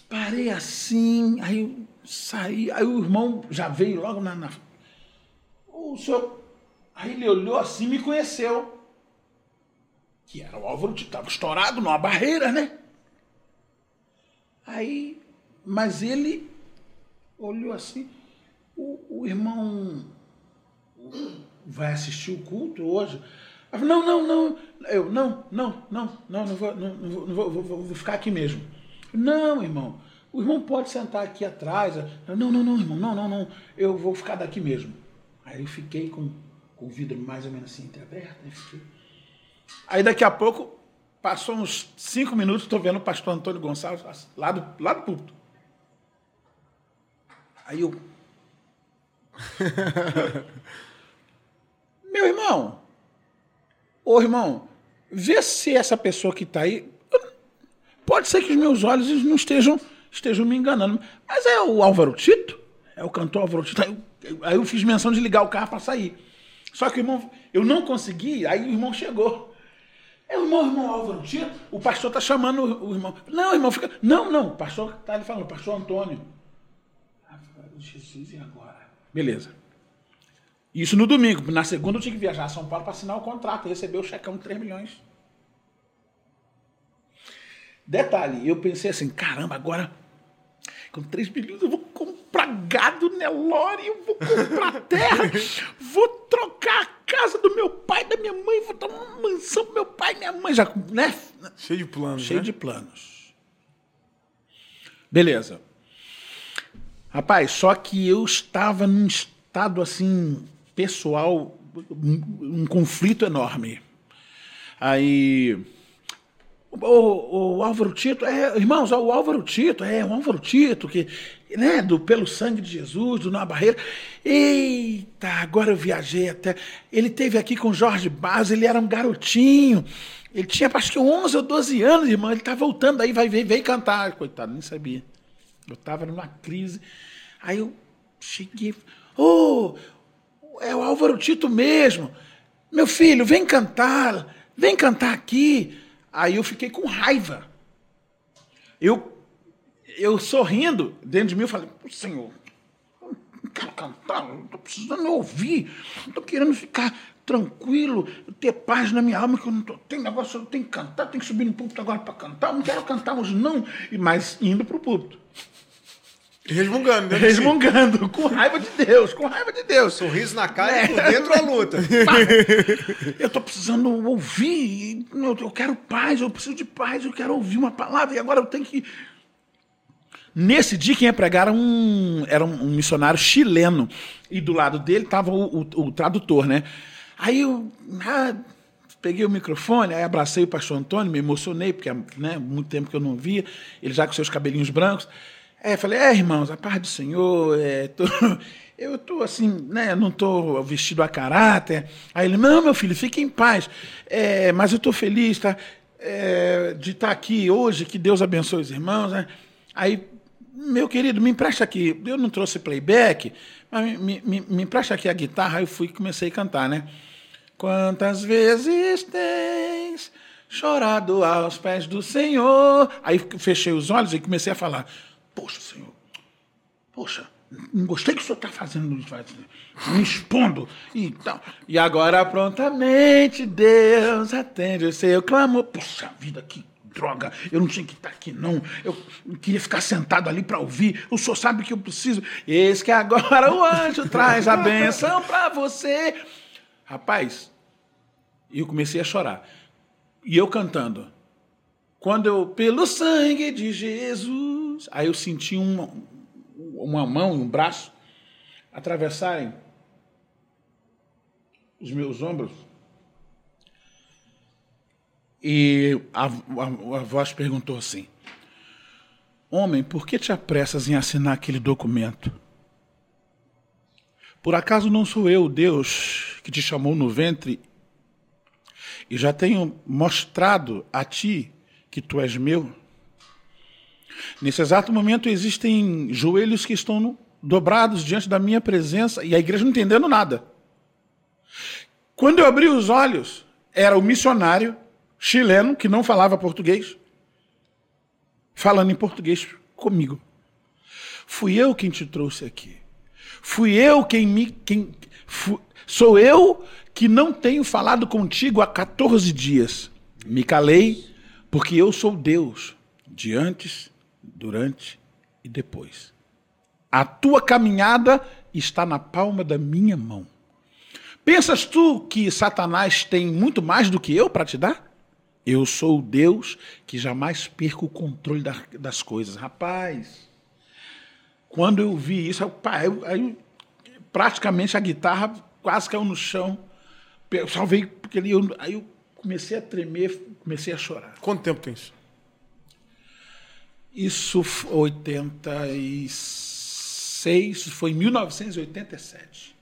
parei assim, aí eu saí, aí o irmão já veio logo na. na o senhor. Aí ele olhou assim e me conheceu. Que era o Álvaro, estava estourado numa barreira, né? Aí, mas ele olhou assim, o, o irmão vai assistir o culto hoje? Falei, não, não, não. Eu, não, não, não, não, não vou, não, não vou, vou, vou- ficar aqui mesmo. Não, irmão. O irmão pode sentar aqui atrás. Eu, Não, não, não, irmão, não, não, não. Eu vou ficar daqui mesmo. Aí eu fiquei com, com o vidro mais ou menos assim entreaberto. Fiquei. Aí daqui a pouco, passou uns cinco minutos, estou vendo o pastor Antônio Gonçalves lá do, lá do púlpito. Aí eu. Meu irmão, ô irmão, vê se essa pessoa que está aí. Pode ser que os meus olhos não estejam, estejam me enganando. Mas é o Álvaro Tito? É o cantor Álvaro Tito. Aí eu, aí eu fiz menção de ligar o carro para sair. Só que o irmão, eu não consegui, aí o irmão chegou. É o irmão, Álvaro Tito, o pastor está chamando o, o irmão. Não, irmão, fica. Não, não, o pastor está ali falando, o pastor Antônio. Ah, Jesus, e agora? Beleza. Isso no domingo. Na segunda eu tinha que viajar a São Paulo para assinar o contrato e receber o checão de 3 milhões. Detalhe, eu pensei assim, caramba, agora com 3 milhões eu vou comprar gado Nelore, eu vou comprar terra, vou trocar casa do meu pai, da minha mãe, vou dar uma mansão pro meu pai e minha mãe, já, né? Cheio de planos, Cheio né? de planos. Beleza. Rapaz, só que eu estava num estado assim, pessoal, um, um conflito enorme. Aí. O, o Álvaro Tito, é, irmãos, o Álvaro Tito, é o Álvaro Tito, que, né, do Pelo Sangue de Jesus, do Noa Barreira. Eita, agora eu viajei até. Ele teve aqui com Jorge Barros, ele era um garotinho. Ele tinha acho que 11 ou 12 anos, irmão. Ele tá voltando aí, vai veio cantar. Coitado, nem sabia. Eu tava numa crise. Aí eu cheguei. Ô, é o Álvaro Tito mesmo. Meu filho, vem cantar. Vem cantar aqui. Aí eu fiquei com raiva. Eu, eu sorrindo, dentro de mim, eu falei, "Pô, Senhor, eu não quero cantar, eu tô precisando ouvir, eu tô querendo ficar tranquilo, ter paz na minha alma, que eu não tô, tem negócio, eu tenho que cantar, tenho que subir no púlpito agora para cantar, eu não quero cantar hoje não, E mas indo pro púlpito. Resmungando, né? Resmungando, com raiva de Deus, com raiva de Deus. Sorriso na cara e por dentro a luta. Eu estou precisando ouvir, eu quero paz, eu preciso de paz, eu quero ouvir uma palavra, e agora eu tenho que. Nesse dia, quem ia pregar era um, era um, missionário chileno, e do lado dele estava o, o- o tradutor, né? Aí eu ah, peguei o microfone, aí abracei o pastor Antônio, me emocionei, porque né, muito tempo que eu não via, ele já com seus cabelinhos brancos. É, falei, é, irmãos, a paz do Senhor, é, tô- eu estou assim, né, não estou vestido a caráter. Aí ele, não, meu filho, fique em paz, é, mas eu estou feliz tá, é, de estar aqui hoje, que Deus abençoe os irmãos. Né? Aí, meu querido, me empresta aqui, eu não trouxe playback, mas me, me, me empresta aqui a guitarra, eu fui comecei a cantar, né? Quantas vezes tens chorado aos pés do Senhor? Aí fechei os olhos e comecei a falar: Poxa, Senhor, poxa, não gostei que o senhor está fazendo, me expondo e. E agora prontamente Deus atende o seu clamor. Poxa vida, que droga, eu não tinha que estar aqui, não. Eu queria ficar sentado ali para ouvir. O senhor sabe que eu preciso. Eis que agora o anjo traz a benção para você. Rapaz, eu comecei a chorar. E eu cantando. Quando eu, pelo sangue de Jesus, aí eu senti uma, uma mão e um braço atravessarem os meus ombros. E a, a, a voz perguntou assim: Homem, por que te apressas em assinar aquele documento? Por acaso não sou eu, Deus, que te chamou no ventre e já tenho mostrado a ti que tu és meu? Nesse exato momento existem joelhos que estão dobrados diante da minha presença e a igreja não entendendo nada. Quando eu abri os olhos, era o missionário chileno que não falava português, falando em português comigo. Fui eu quem te trouxe aqui. Fui eu quem me. Quem, sou eu que não tenho falado contigo há 14 dias. Me calei, porque eu sou Deus, de antes, durante e depois. A tua caminhada está na palma da minha mão. Pensas tu que Satanás tem muito mais do que eu para te dar? Eu sou o Deus que jamais perco o controle das coisas. Rapaz, quando eu vi isso, aí, aí praticamente a guitarra quase caiu no chão. Eu salvei, porque eu, aí eu comecei a tremer, comecei a chorar. Quanto tempo tem isso? Isso foi 86, foi em 1987.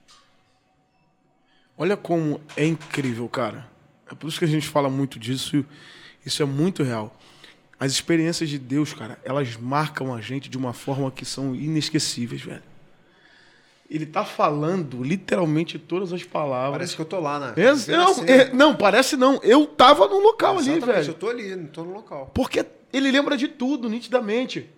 Olha como é incrível, cara. É por isso que a gente fala muito disso. Isso é muito real. As experiências de Deus, cara, elas marcam a gente de uma forma que são inesquecíveis, velho. Ele tá falando literalmente todas as palavras. Parece que eu tô lá, né? É, não, assim. é, não, parece não. Eu tava no local Exatamente, ali, velho. Eu tô ali, não tô no local. Porque ele lembra de tudo, nitidamente.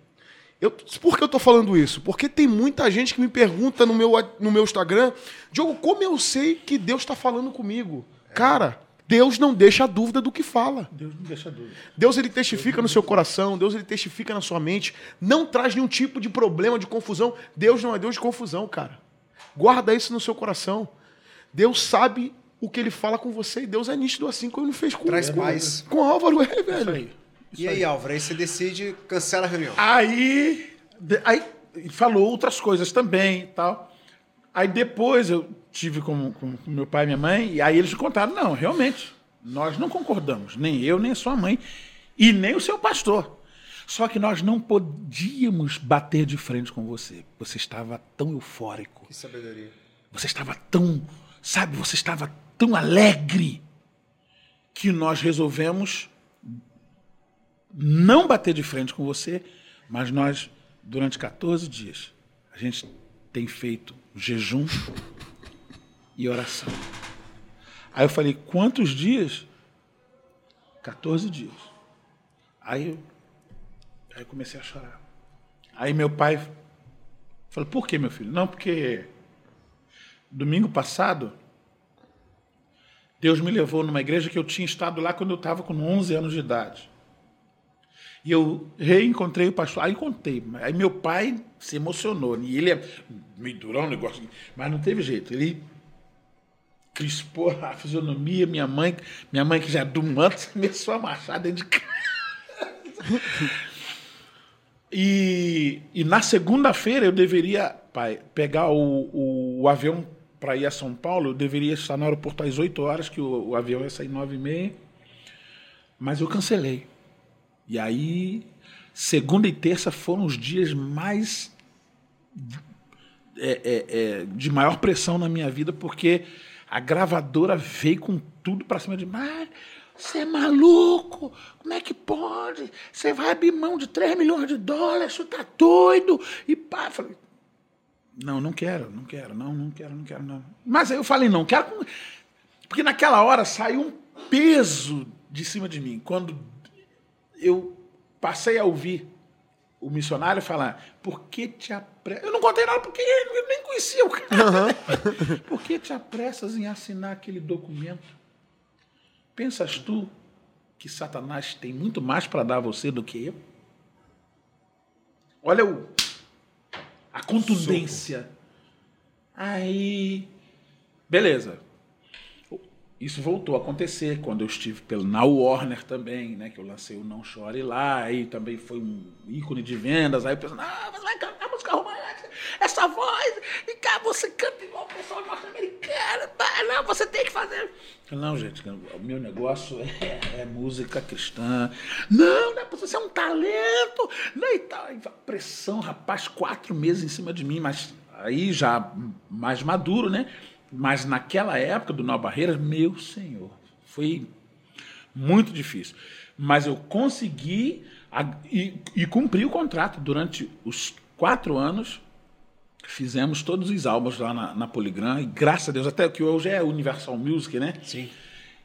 Eu, por que eu tô falando isso? Porque tem muita gente que me pergunta no meu, no meu Instagram, Diogo, como eu sei que Deus está falando comigo? É. Cara, Deus não deixa a dúvida do que fala. Deus não deixa a dúvida. Deus ele testifica Deus no seu coração, Deus ele testifica na sua mente, não traz nenhum tipo de problema, de confusão. Deus não é Deus de confusão, cara. Guarda isso no seu coração. Deus sabe o que ele fala com você e Deus é nítido assim como ele fez com Traz paz. Com Álvaro, é, velho. Isso aí. Isso e aí, aí, Álvaro, aí você decide, cancela a reunião. Aí, aí falou outras coisas também tal. Aí depois eu tive com, com, com meu pai e minha mãe, e aí eles contaram, não, realmente, nós não concordamos, nem eu, nem sua mãe, e nem o seu pastor. Só que nós não podíamos bater de frente com você. Você estava tão eufórico. Que sabedoria. Você estava tão, sabe, você estava tão alegre que nós resolvemos não bater de frente com você, mas nós, durante 14 dias, a gente tem feito jejum e oração. Aí eu falei, quantos dias? 14 dias. Aí eu, aí eu comecei a chorar. Aí meu pai falou, por que, meu filho? Não, porque domingo passado, Deus me levou numa igreja que eu tinha estado lá quando eu estava com 11 anos de idade. E eu reencontrei o pastor. Aí contei. Aí meu pai se emocionou. E ele é meio durão o negócio, mas não teve jeito. Ele crispou a fisionomia. Minha mãe, minha mãe que já é do manto, começou a marchar dentro de casa. E, e na segunda-feira eu deveria, pai, pegar o, o, o avião para ir a São Paulo. Eu deveria estar no aeroporto às 8 horas, que o, o avião ia sair 9 e meia. Mas eu cancelei. E aí, segunda e terça foram os dias mais é, é, é, de maior pressão na minha vida, porque a gravadora veio com tudo para cima de mim. Você é maluco? Como é que pode? Você vai abrir mão de 3 milhões de dólares? Você tá doido? E pá, falei, não, não quero, não quero, não, não quero, não quero, não. Mas aí eu falei, não, quero. Porque naquela hora saiu um peso de cima de mim. Quando eu passei a ouvir o missionário falar, por que te apressas? Eu não contei nada porque eu nem conhecia o cara. Uhum. por que te apressas em assinar aquele documento? Pensas tu que Satanás tem muito mais para dar a você do que eu? Olha o, a contundência. Soco. Aí, beleza. Isso voltou a acontecer quando eu estive pelo, na Warner também, né? Que eu lancei o Não Chore lá, aí também foi um ícone de vendas. Aí o pessoal, ah, você vai cantar música romântica, essa voz, e cá você canta igual o pessoal norte-americano, não, você tem que fazer. Não, gente, o meu negócio é, é música cristã. Não, né? Você é um talento, né? E tal. Pressão, rapaz, quatro meses em cima de mim, mas aí já mais maduro, né? Mas naquela época do Nova Barreiras, meu senhor, foi muito difícil. Mas eu consegui e, e cumpri o contrato durante os quatro anos. Fizemos todos os álbuns lá na, na Poligram, e graças a Deus, até que hoje é Universal Music, né? Sim.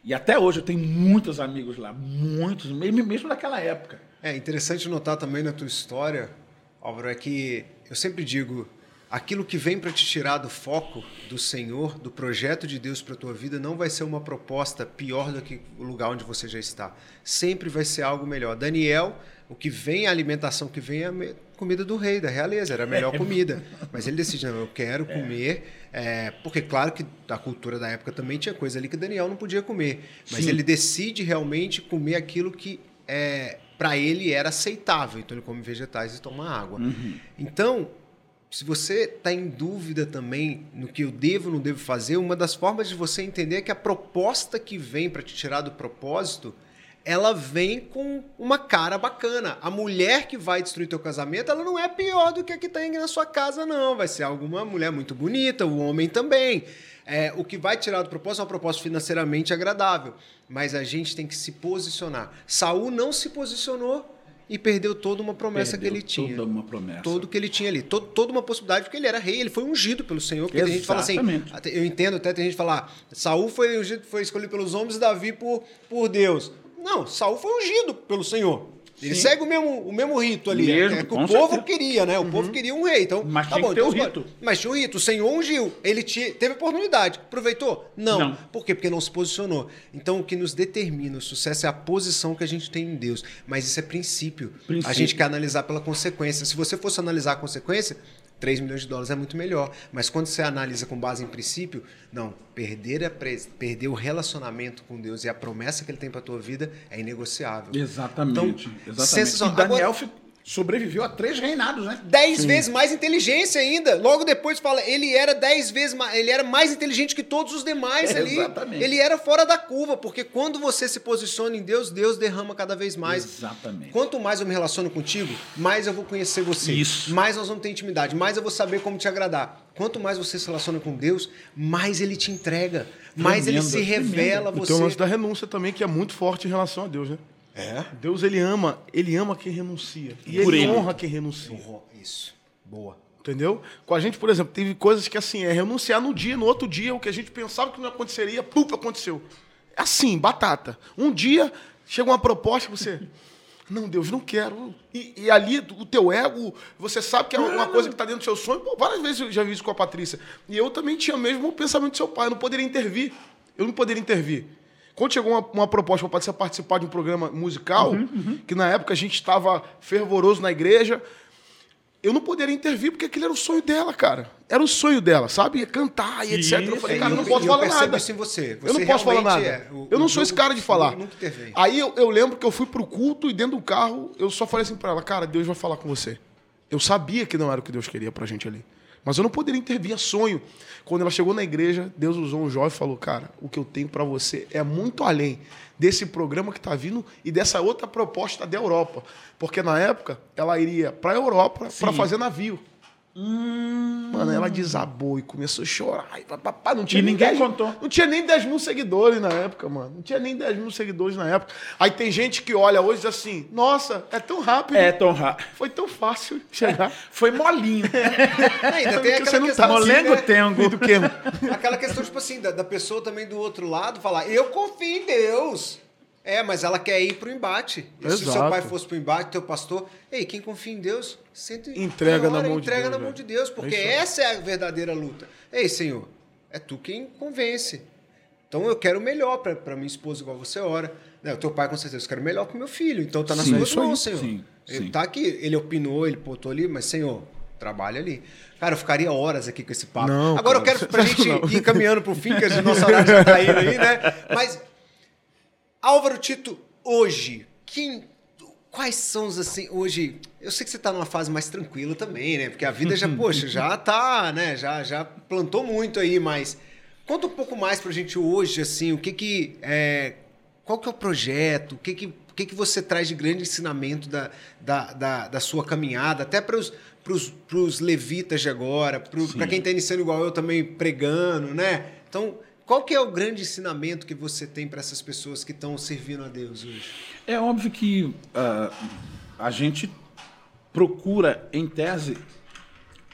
E até hoje eu tenho muitos amigos lá, muitos, mesmo, mesmo daquela época. É interessante notar também na tua história, Álvaro, é que eu sempre digo, aquilo que vem para te tirar do foco do Senhor, do projeto de Deus para a tua vida, não vai ser uma proposta pior do que o lugar onde você já está. Sempre vai ser algo melhor. Daniel, o que vem, a alimentação que vem é a comida do rei, da realeza, era a melhor comida. Mas ele decide, não, eu quero é. comer, é, porque claro que a cultura da época também tinha coisa ali que Daniel não podia comer. Mas Sim. ele decide realmente comer aquilo que é, para ele era aceitável. Então ele come vegetais e toma água. Uhum. Então, se você está em dúvida também no que eu devo ou não devo fazer, uma das formas de você entender é que a proposta que vem para te tirar do propósito, ela vem com uma cara bacana. A mulher que vai destruir teu casamento, ela não é pior do que a que está na sua casa, não. Vai ser alguma mulher muito bonita, o homem também. É, o que vai tirar do propósito é uma proposta financeiramente agradável. Mas a gente tem que se posicionar. Saul não se posicionou e perdeu toda uma promessa perdeu que ele tinha. Toda uma promessa. Todo que ele tinha ali. Todo, toda uma possibilidade, porque ele era rei, ele foi ungido pelo Senhor. Porque Exatamente. tem gente que fala assim. Eu entendo até tem gente que fala, Saul foi ungido, foi escolhido pelos homens, Davi por, por Deus. Não, Saul foi ungido pelo Senhor. Ele Sim. segue o mesmo, o mesmo rito ali. Mesmo, é que o povo certeza. queria, né? O uhum. povo queria um rei. Então, mas tá bom, então, o rito. Mas tinha o rito. O Senhor ungiu. Ele te, teve oportunidade. Aproveitou? Não. não. Por quê? Porque não se posicionou. Então, o que nos determina o sucesso é a posição que a gente tem em Deus. Mas isso é princípio. princípio. A gente quer analisar pela consequência. Se você fosse analisar a consequência, 3 milhões de dólares é muito melhor. Mas quando você analisa com base em princípio, não, perder, a perder o relacionamento com Deus e a promessa que ele tem para a tua vida é inegociável. Exatamente. Então, exatamente. E Daniel Agora, sobreviveu a três reinados, né? Dez Sim. vezes mais inteligência ainda. Logo depois fala, ele era dez vezes mais, ele era mais inteligente que todos os demais é, ali. Exatamente. Ele era fora da curva, porque quando você se posiciona em Deus, Deus derrama cada vez mais. Exatamente. Quanto mais eu me relaciono contigo, mais eu vou conhecer você. Isso. Mais nós vamos ter intimidade, mais eu vou saber como te agradar. Quanto mais você se relaciona com Deus, mais ele te entrega, mais ele se revela a você. Tem o lance da renúncia também, que é muito forte em relação a Deus, né? É. Deus ele ama, ele ama quem renuncia. E ele, ele honra quem renuncia. Isso. Boa. Entendeu? Com a gente, por exemplo, teve coisas que assim, é renunciar no dia, no outro dia, o que a gente pensava que não aconteceria, pum, aconteceu. É assim, batata. Um dia chega uma proposta, você. Não, Deus, não quero. E, e, ali, o teu ego, você sabe que é uma coisa que está dentro do seu sonho. Pô, várias vezes eu já vi isso com a Patrícia. E eu também tinha mesmo o pensamento do seu pai. Eu não poderia intervir. Eu não poderia intervir. Quando chegou uma, uma proposta para você participar de um programa musical, uhum, uhum. que na época a gente estava fervoroso na igreja, eu não poderia intervir porque aquele era o sonho dela, cara. Era o sonho dela, sabe? Cantar e etc. Eu falei, cara, eu não posso falar nada. Isso em você. você eu não posso falar nada. É, o, eu não sou esse cara de falar. Aí eu, eu, lembro que eu fui pro culto e dentro do carro eu só falei assim para ela, cara, Deus vai falar com você. Eu sabia que não era o que Deus queria pra gente ali. Mas eu não poderia intervir, é sonho. Quando ela chegou na igreja, Deus usou um jovem e falou: Cara, o que eu tenho para você é muito além desse programa que está vindo e dessa outra proposta da Europa. Porque na época ela iria para a Europa para fazer navio. Mano, ela desabou e começou a chorar. E, papapá, não tinha E ninguém 10 contou. Não tinha nem 10 mil seguidores na época, mano. Não tinha nem 10 mil seguidores na época. Aí tem gente que olha hoje e diz assim: nossa, é tão rápido. É, Tom Ra. Foi tão fácil chegar. Foi molinho. Ainda tem Porque você aquela não questão tá assim, Molengo né? tengo. do que? Aquela questão, tipo assim, da, da pessoa também do outro lado falar, eu confio em Deus. É, mas ela quer ir pro embate. E se o seu Exato. pai fosse pro embate, teu pastor, ei, quem confia em Deus, sente Entrega na mão de entrega Deus, na mão de Deus, porque É essa é a verdadeira luta. Ei, Senhor, é tu quem convence. Então eu quero o melhor pra, pra minha esposa, igual você ora. Né, o teu pai, com certeza, eu quero o melhor pro meu filho. Então tá nas Sim, tuas isso aí. mãos, Senhor. Sim, Ele sim. tá aqui, ele opinou, ele botou ali, mas, Senhor, trabalha ali. Cara, eu ficaria horas aqui com esse papo. Não, Agora cara, eu quero pra não. gente ir caminhando pro fim, que o nosso horário já tá indo aí, né? Mas, Álvaro Tito, hoje, quem. Quais são os assim, hoje. Eu sei que você tá numa fase mais tranquila também, né? Porque a vida já, poxa, já tá, né? Já, já plantou muito aí, mas. Conta um pouco mais pra gente hoje, assim, o que que. É, qual que é o projeto? O que que, o que que você traz de grande ensinamento da, da, da, da sua caminhada, até para os pros levitas de agora, para quem está iniciando igual eu também pregando, né? Então, qual que é o grande ensinamento que você tem para essas pessoas que estão servindo a Deus hoje? É óbvio que ah, a gente procura, em tese,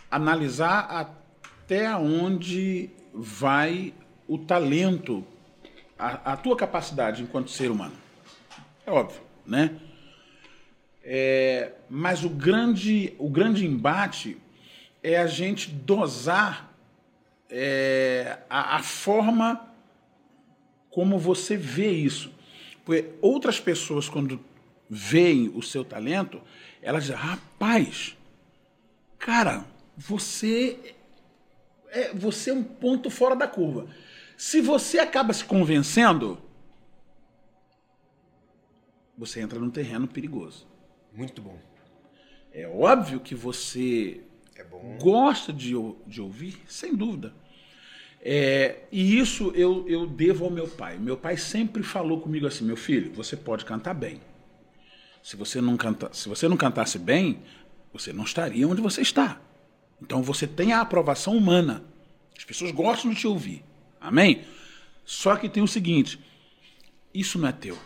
analisar até onde vai o talento, a, a tua capacidade enquanto ser humano. É óbvio, né? É, mas o grande, o grande embate é a gente dosar é, a, a forma como você vê isso. Porque outras pessoas, quando veem o seu talento, elas dizem, rapaz, cara, você é, você é um ponto fora da curva. Se você acaba se convencendo, você entra num terreno perigoso. Muito bom. É óbvio que você É gosta de, de ouvir, sem dúvida. É, e isso eu, eu devo ao meu pai. Meu pai sempre falou comigo assim: meu filho, você pode cantar bem. Se você não, canta, se você não cantasse bem, você não estaria onde você está. Então você tem a aprovação humana. As pessoas gostam de te ouvir. Amém? Só que tem o seguinte: isso não é teu.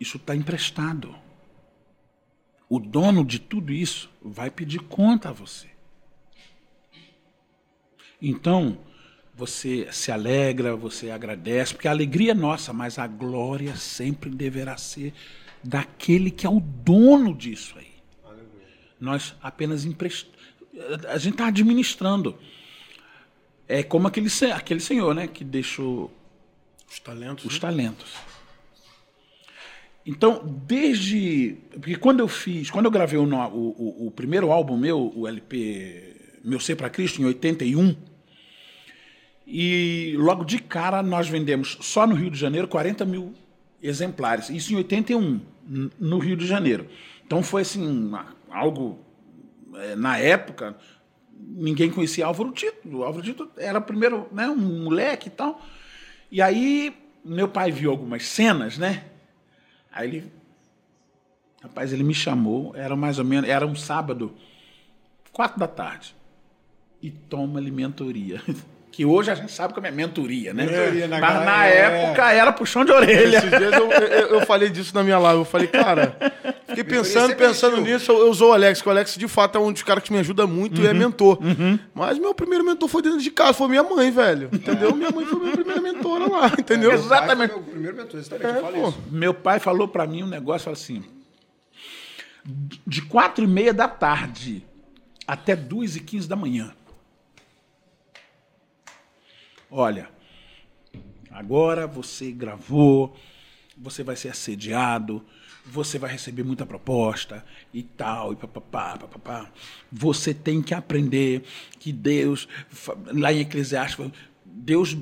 Isso está emprestado. O dono de tudo isso vai pedir conta a você. Então, você se alegra, você agradece, porque a alegria é nossa, mas a glória sempre deverá ser daquele que é o dono disso aí. Nós apenas emprestamos. A gente está administrando. É como aquele, aquele senhor, né, que deixou Os talentos. os talentos. Então, desde. Porque quando eu fiz. Quando eu gravei o, o, o- primeiro álbum meu, o LP Meu Ser para Cristo, em 81, e logo de cara nós vendemos só no Rio de Janeiro 40 mil exemplares. Isso em 81, n- no Rio de Janeiro. Então foi assim, uma- algo. eh, Na época, ninguém conhecia Álvaro Tito. O Álvaro Tito era primeiro né, um moleque e tal. E aí, meu pai viu algumas cenas, né? Aí ele. Rapaz, ele me chamou, era mais ou menos. Era um sábado, quatro da tarde. E toma-lhe mentoria. Que hoje a gente sabe como é mentoria, né? Mentoria na Mas galera, na é. época era puxão de orelha. Esses dias eu, eu, eu falei disso na minha live. Eu falei, cara, fiquei pensando, pensando nisso. Eu, eu sou o Alex, que o Alex de fato é um dos caras que me ajuda muito e é mentor. Mas meu primeiro mentor foi dentro de casa, foi minha mãe, velho. Entendeu? Minha mãe foi minha primeira mentora lá, entendeu? Exatamente. Meu primeiro mentor, exatamente, É. Meu pai falou pra mim um negócio assim: de quatro e meia da tarde até duas e quinze da manhã. Olha, agora você gravou, você vai ser assediado, você vai receber muita proposta e tal, e papapá, papapá. Você tem que aprender que Deus, lá em Eclesiastes, Deus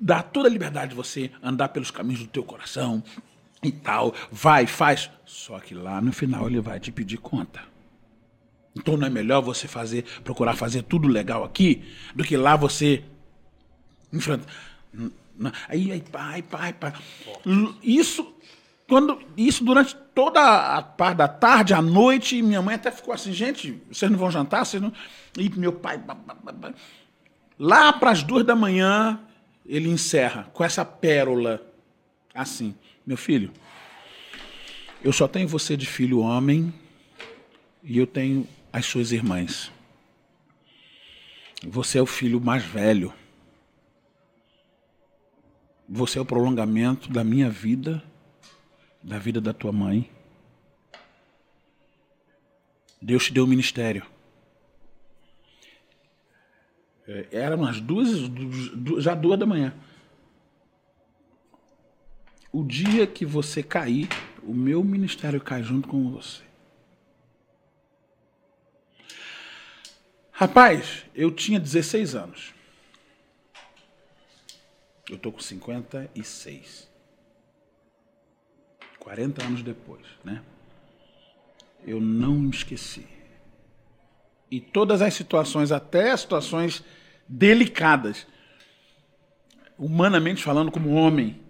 dá toda a liberdade de você andar pelos caminhos do teu coração e tal. Vai, faz. Só que lá no final ele vai te pedir conta. Então não é melhor você fazer, procurar fazer tudo legal aqui, do que lá você enfrenta. Aí, aí, pai, pai, Isso quando isso durante toda a parte da tarde, à noite, minha mãe até ficou assim, gente, vocês não vão jantar? Vocês não... E meu pai. Lá para as duas da manhã, ele encerra com essa pérola assim: Meu filho, eu só tenho você de filho homem e eu tenho as suas irmãs. Você é o filho mais velho. Você é o prolongamento da minha vida, da vida da tua mãe. Deus te deu o ministério. É, era umas duas, já duas da manhã. O dia que você cair, o meu ministério cai junto com você. Rapaz, eu tinha 16 anos. Eu tô com 56. 40 anos depois, né? Eu não me esqueci. E todas as situações, até as situações delicadas, humanamente falando, como homem,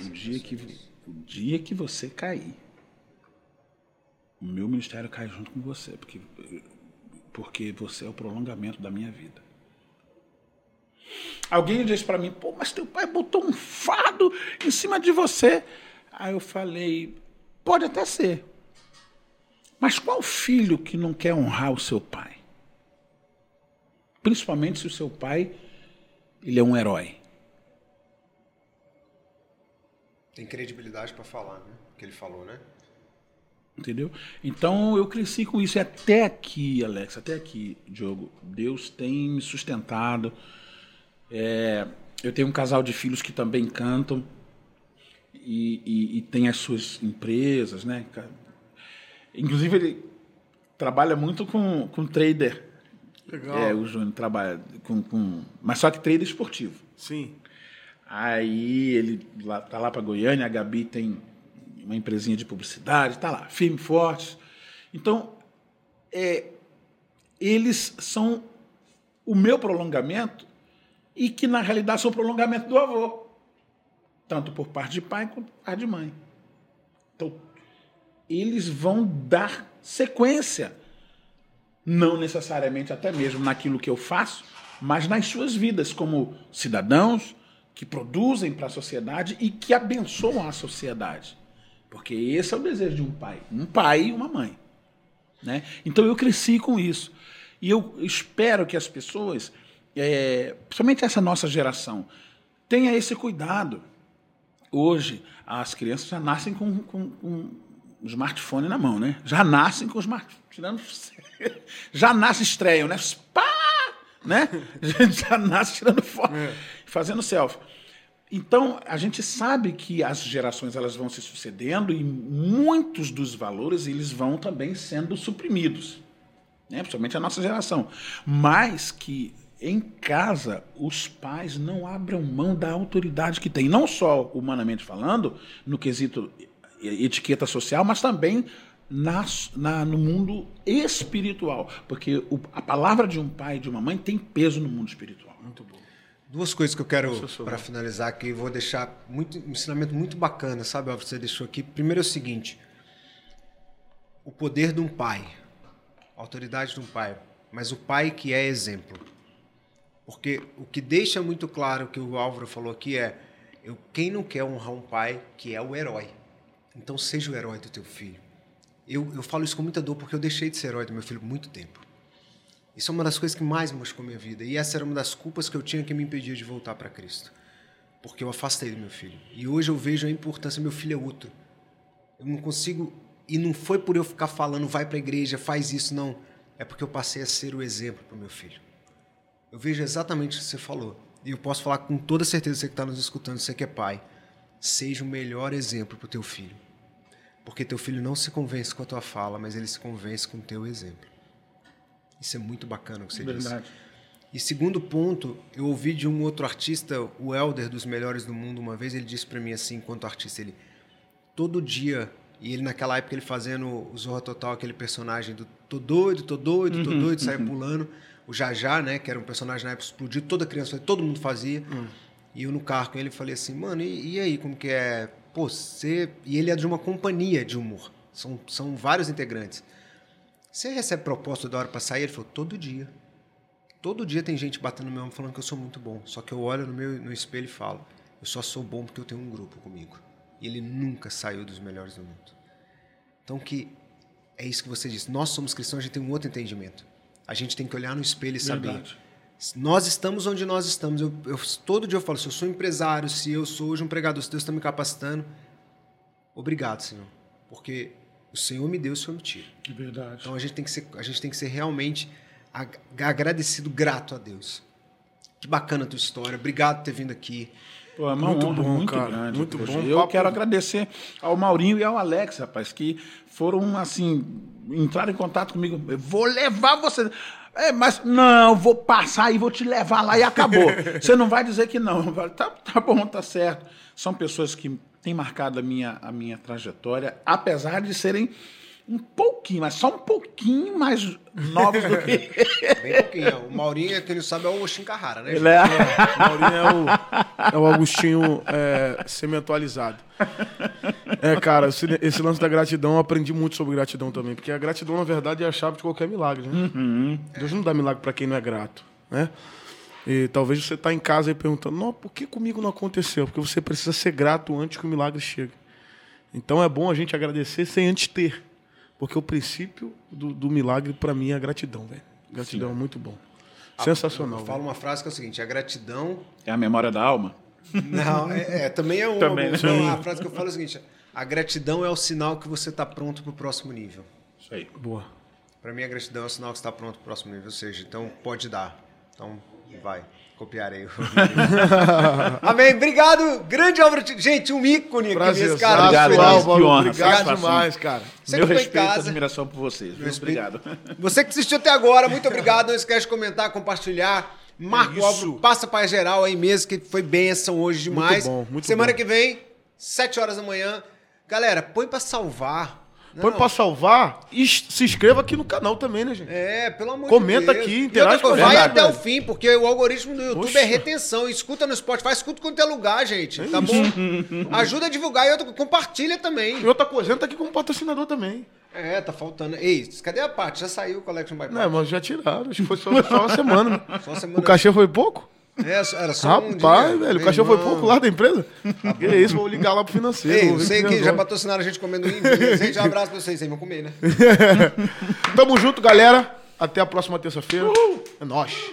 o dia que, o dia que você cair, o meu ministério cai junto com você, porque, porque você é o prolongamento da minha vida. Alguém disse para mim, pô, mas teu pai botou um fardo em cima de você. Aí eu falei, pode até ser. Mas qual filho que não quer honrar o seu pai? Principalmente se o seu pai ele é um herói. Tem credibilidade para falar, né? O que ele falou, né? Entendeu? Então eu cresci com isso. E até aqui, Alex, até aqui, Diogo, Deus tem me sustentado. É, eu tenho um casal de filhos que também cantam e, e, e tem as suas empresas, né? Inclusive, ele trabalha muito com, com trader. Legal. É, o Júnior trabalha com, com. Mas só que trader esportivo. Sim. Aí ele lá, tá lá para Goiânia, a Gabi tem uma empresinha de publicidade, tá lá, firme forte. Então, é, eles são o meu prolongamento e que na realidade são prolongamento do avô, tanto por parte de pai quanto por parte de mãe. Então, eles vão dar sequência. Não necessariamente até mesmo naquilo que eu faço, mas nas suas vidas como cidadãos que produzem para a sociedade e que abençoam a sociedade. Porque esse é o desejo de um pai, um pai e uma mãe. Né? Então eu cresci com isso. E eu espero que as pessoas, é, principalmente essa nossa geração, tenha esse cuidado. Hoje, as crianças já nascem com, com, com um smartphone na mão, né? Já nascem com o smartphone, tirando, já nasce estreiam, né? Pá! né? Já nasce tirando foto, é. fazendo selfie. Então, a gente sabe que as gerações elas vão se sucedendo e muitos dos valores eles vão também sendo suprimidos, né? principalmente a nossa geração. Mas que em casa os pais não abram mão da autoridade que têm, não só humanamente falando, no quesito etiqueta social, mas também na, na, no mundo espiritual. Porque o, a palavra de um pai e de uma mãe tem peso no mundo espiritual. Muito bom. Duas coisas que eu quero, para finalizar aqui, vou deixar muito, um ensinamento muito bacana, sabe, Alves, você deixou aqui. Primeiro é o seguinte: o poder de um pai, a autoridade de um pai, mas o pai que é exemplo. Porque o que deixa muito claro que o Álvaro falou aqui é: eu, quem não quer honrar um pai que é o herói? Então seja o herói do teu filho. Eu, eu falo isso com muita dor porque eu deixei de ser herói do meu filho por muito tempo. Isso é uma das coisas que mais machucou minha vida. E essa era uma das culpas que eu tinha que me impedia de voltar para Cristo. Porque eu afastei do meu filho. E hoje eu vejo a importância. Meu filho é outro. Eu não consigo. E não foi por eu ficar falando, vai para a igreja, faz isso, não. É porque eu passei a ser o exemplo para o meu filho. Eu vejo exatamente o que você falou. E eu posso falar com toda certeza, você que está nos escutando, você que é pai. Seja o melhor exemplo para o teu filho. Porque teu filho não se convence com a tua fala, mas ele se convence com o teu exemplo. Isso é muito bacana o que você Verdade. disse. E segundo ponto, eu ouvi de um outro artista, o Elder dos melhores do mundo, uma vez ele disse para mim assim, enquanto artista, ele todo dia e ele naquela época ele fazendo o Zorra Total, aquele personagem do tô doido, tô doido, tô uhum, doido, uhum. saiu pulando. O Jajá, né, que era um personagem na época explodiu, toda criança, todo mundo fazia. Uhum. E eu no carro com ele falei assim, mano, e, e aí, como que é? Pô, você. E ele é de uma companhia de humor. São, são vários integrantes. Você recebe proposta da hora pra sair? Ele falou, todo dia. Todo dia tem gente batendo no meu ombro falando que eu sou muito bom. Só que eu olho no meu no espelho e falo, eu só sou bom porque eu tenho um grupo comigo. E ele nunca saiu dos melhores do mundo. Então que é isso que você disse. Nós somos cristãos, a gente tem um outro entendimento. A gente tem que olhar no espelho e saber. Verdade. Nós estamos onde nós estamos. Eu, eu- todo dia eu falo, se eu sou empresário, se eu sou hoje um pregador, se Deus está me capacitando, obrigado, Senhor. Porque o Senhor me deu, o Senhor me tira. É verdade. Então a gente tem que ser, a gente tem que ser realmente ag- agradecido, grato a Deus. Que bacana a tua história. Obrigado por ter vindo aqui. Pô, é uma Muito honra bom, muito cara. grande. Muito poxa. bom. Eu Papo- quero agradecer ao Maurinho e ao Alex, rapaz, que foram, assim, entraram em contato comigo. Eu vou levar você. É, mas não, vou passar e vou te levar lá e acabou. você não vai dizer que não. Tá, tá bom, tá certo. São pessoas que têm marcado a minha, a minha trajetória, apesar de serem um pouquinho, mas só um pouquinho mais novos do que Bem pouquinho. O Maurinho, quem não sabe, é o Oshin Carrara, né? ele. É. O Maurinho é o, é o Augustinho é, semi-atualizado. É, cara, esse, esse lance da gratidão, eu aprendi muito sobre gratidão também. Porque a gratidão, na verdade, é a chave de qualquer milagre, né? Deus não dá milagre pra quem não é grato, né? E talvez você tá em casa aí perguntando, não, por que comigo não aconteceu? Porque você precisa ser grato antes que o milagre chegue. Então é bom a gente agradecer sem antes ter. Porque o princípio do, do milagre, pra mim, é a gratidão, velho. Gratidão é muito bom. Sensacional. Eu falo uma frase que é o seguinte: a gratidão é a memória da alma. Não, é, é, também é uma. Também, né? Não, a frase que eu falo é o seguinte: a gratidão é o sinal que você está pronto para o próximo nível. Isso aí. Boa. Para mim, a gratidão é o sinal que você está pronto para o próximo nível. Ou seja, então pode dar. Então vai. Copiarei. Amém. Obrigado. Grande obra. de- Gente, um ícone aqui Prazer. nesse cara. Obrigado, muito. Alex. Que honra. Obrigado Satisfação. demais, cara. Você Meu que foi em respeito e casa. admiração por vocês. respeito. Obrigado. Você que assistiu até agora, muito obrigado. Não esquece de comentar, compartilhar. Marca o isso. álbum, passa para geral aí mesmo, que foi bênção hoje demais. bom, muito Semana bom. que vem, 7 horas da manhã. Galera, põe para salvar. Põe pra salvar e se inscreva aqui no canal também, né, gente? É, pelo amor Comenta de Deus. aqui, E interage com a Vai até o fim, porque o algoritmo do YouTube é retenção. Escuta no Spotify, escuta quanto é lugar, gente. tá bom? Ajuda a divulgar e outra, compartilha também. E outra coisa, entra aqui como patrocinador também. É, tá faltando. Ei, cadê a parte? Já saiu o Collection by Não, mas já tiraram. Acho que foi só, só uma semana. Só uma semana. O cachê foi pouco? É, era só um Rapaz, dia. velho, o cachê foi pouco lá da empresa? que isso, vou ligar lá pro financeiro. Ei, eu sei que já patrocinaram a gente comendo beleza? Gente, um abraço pra vocês aí, vão comer, né? Tamo junto, galera. Até a próxima terça-feira. É nóis.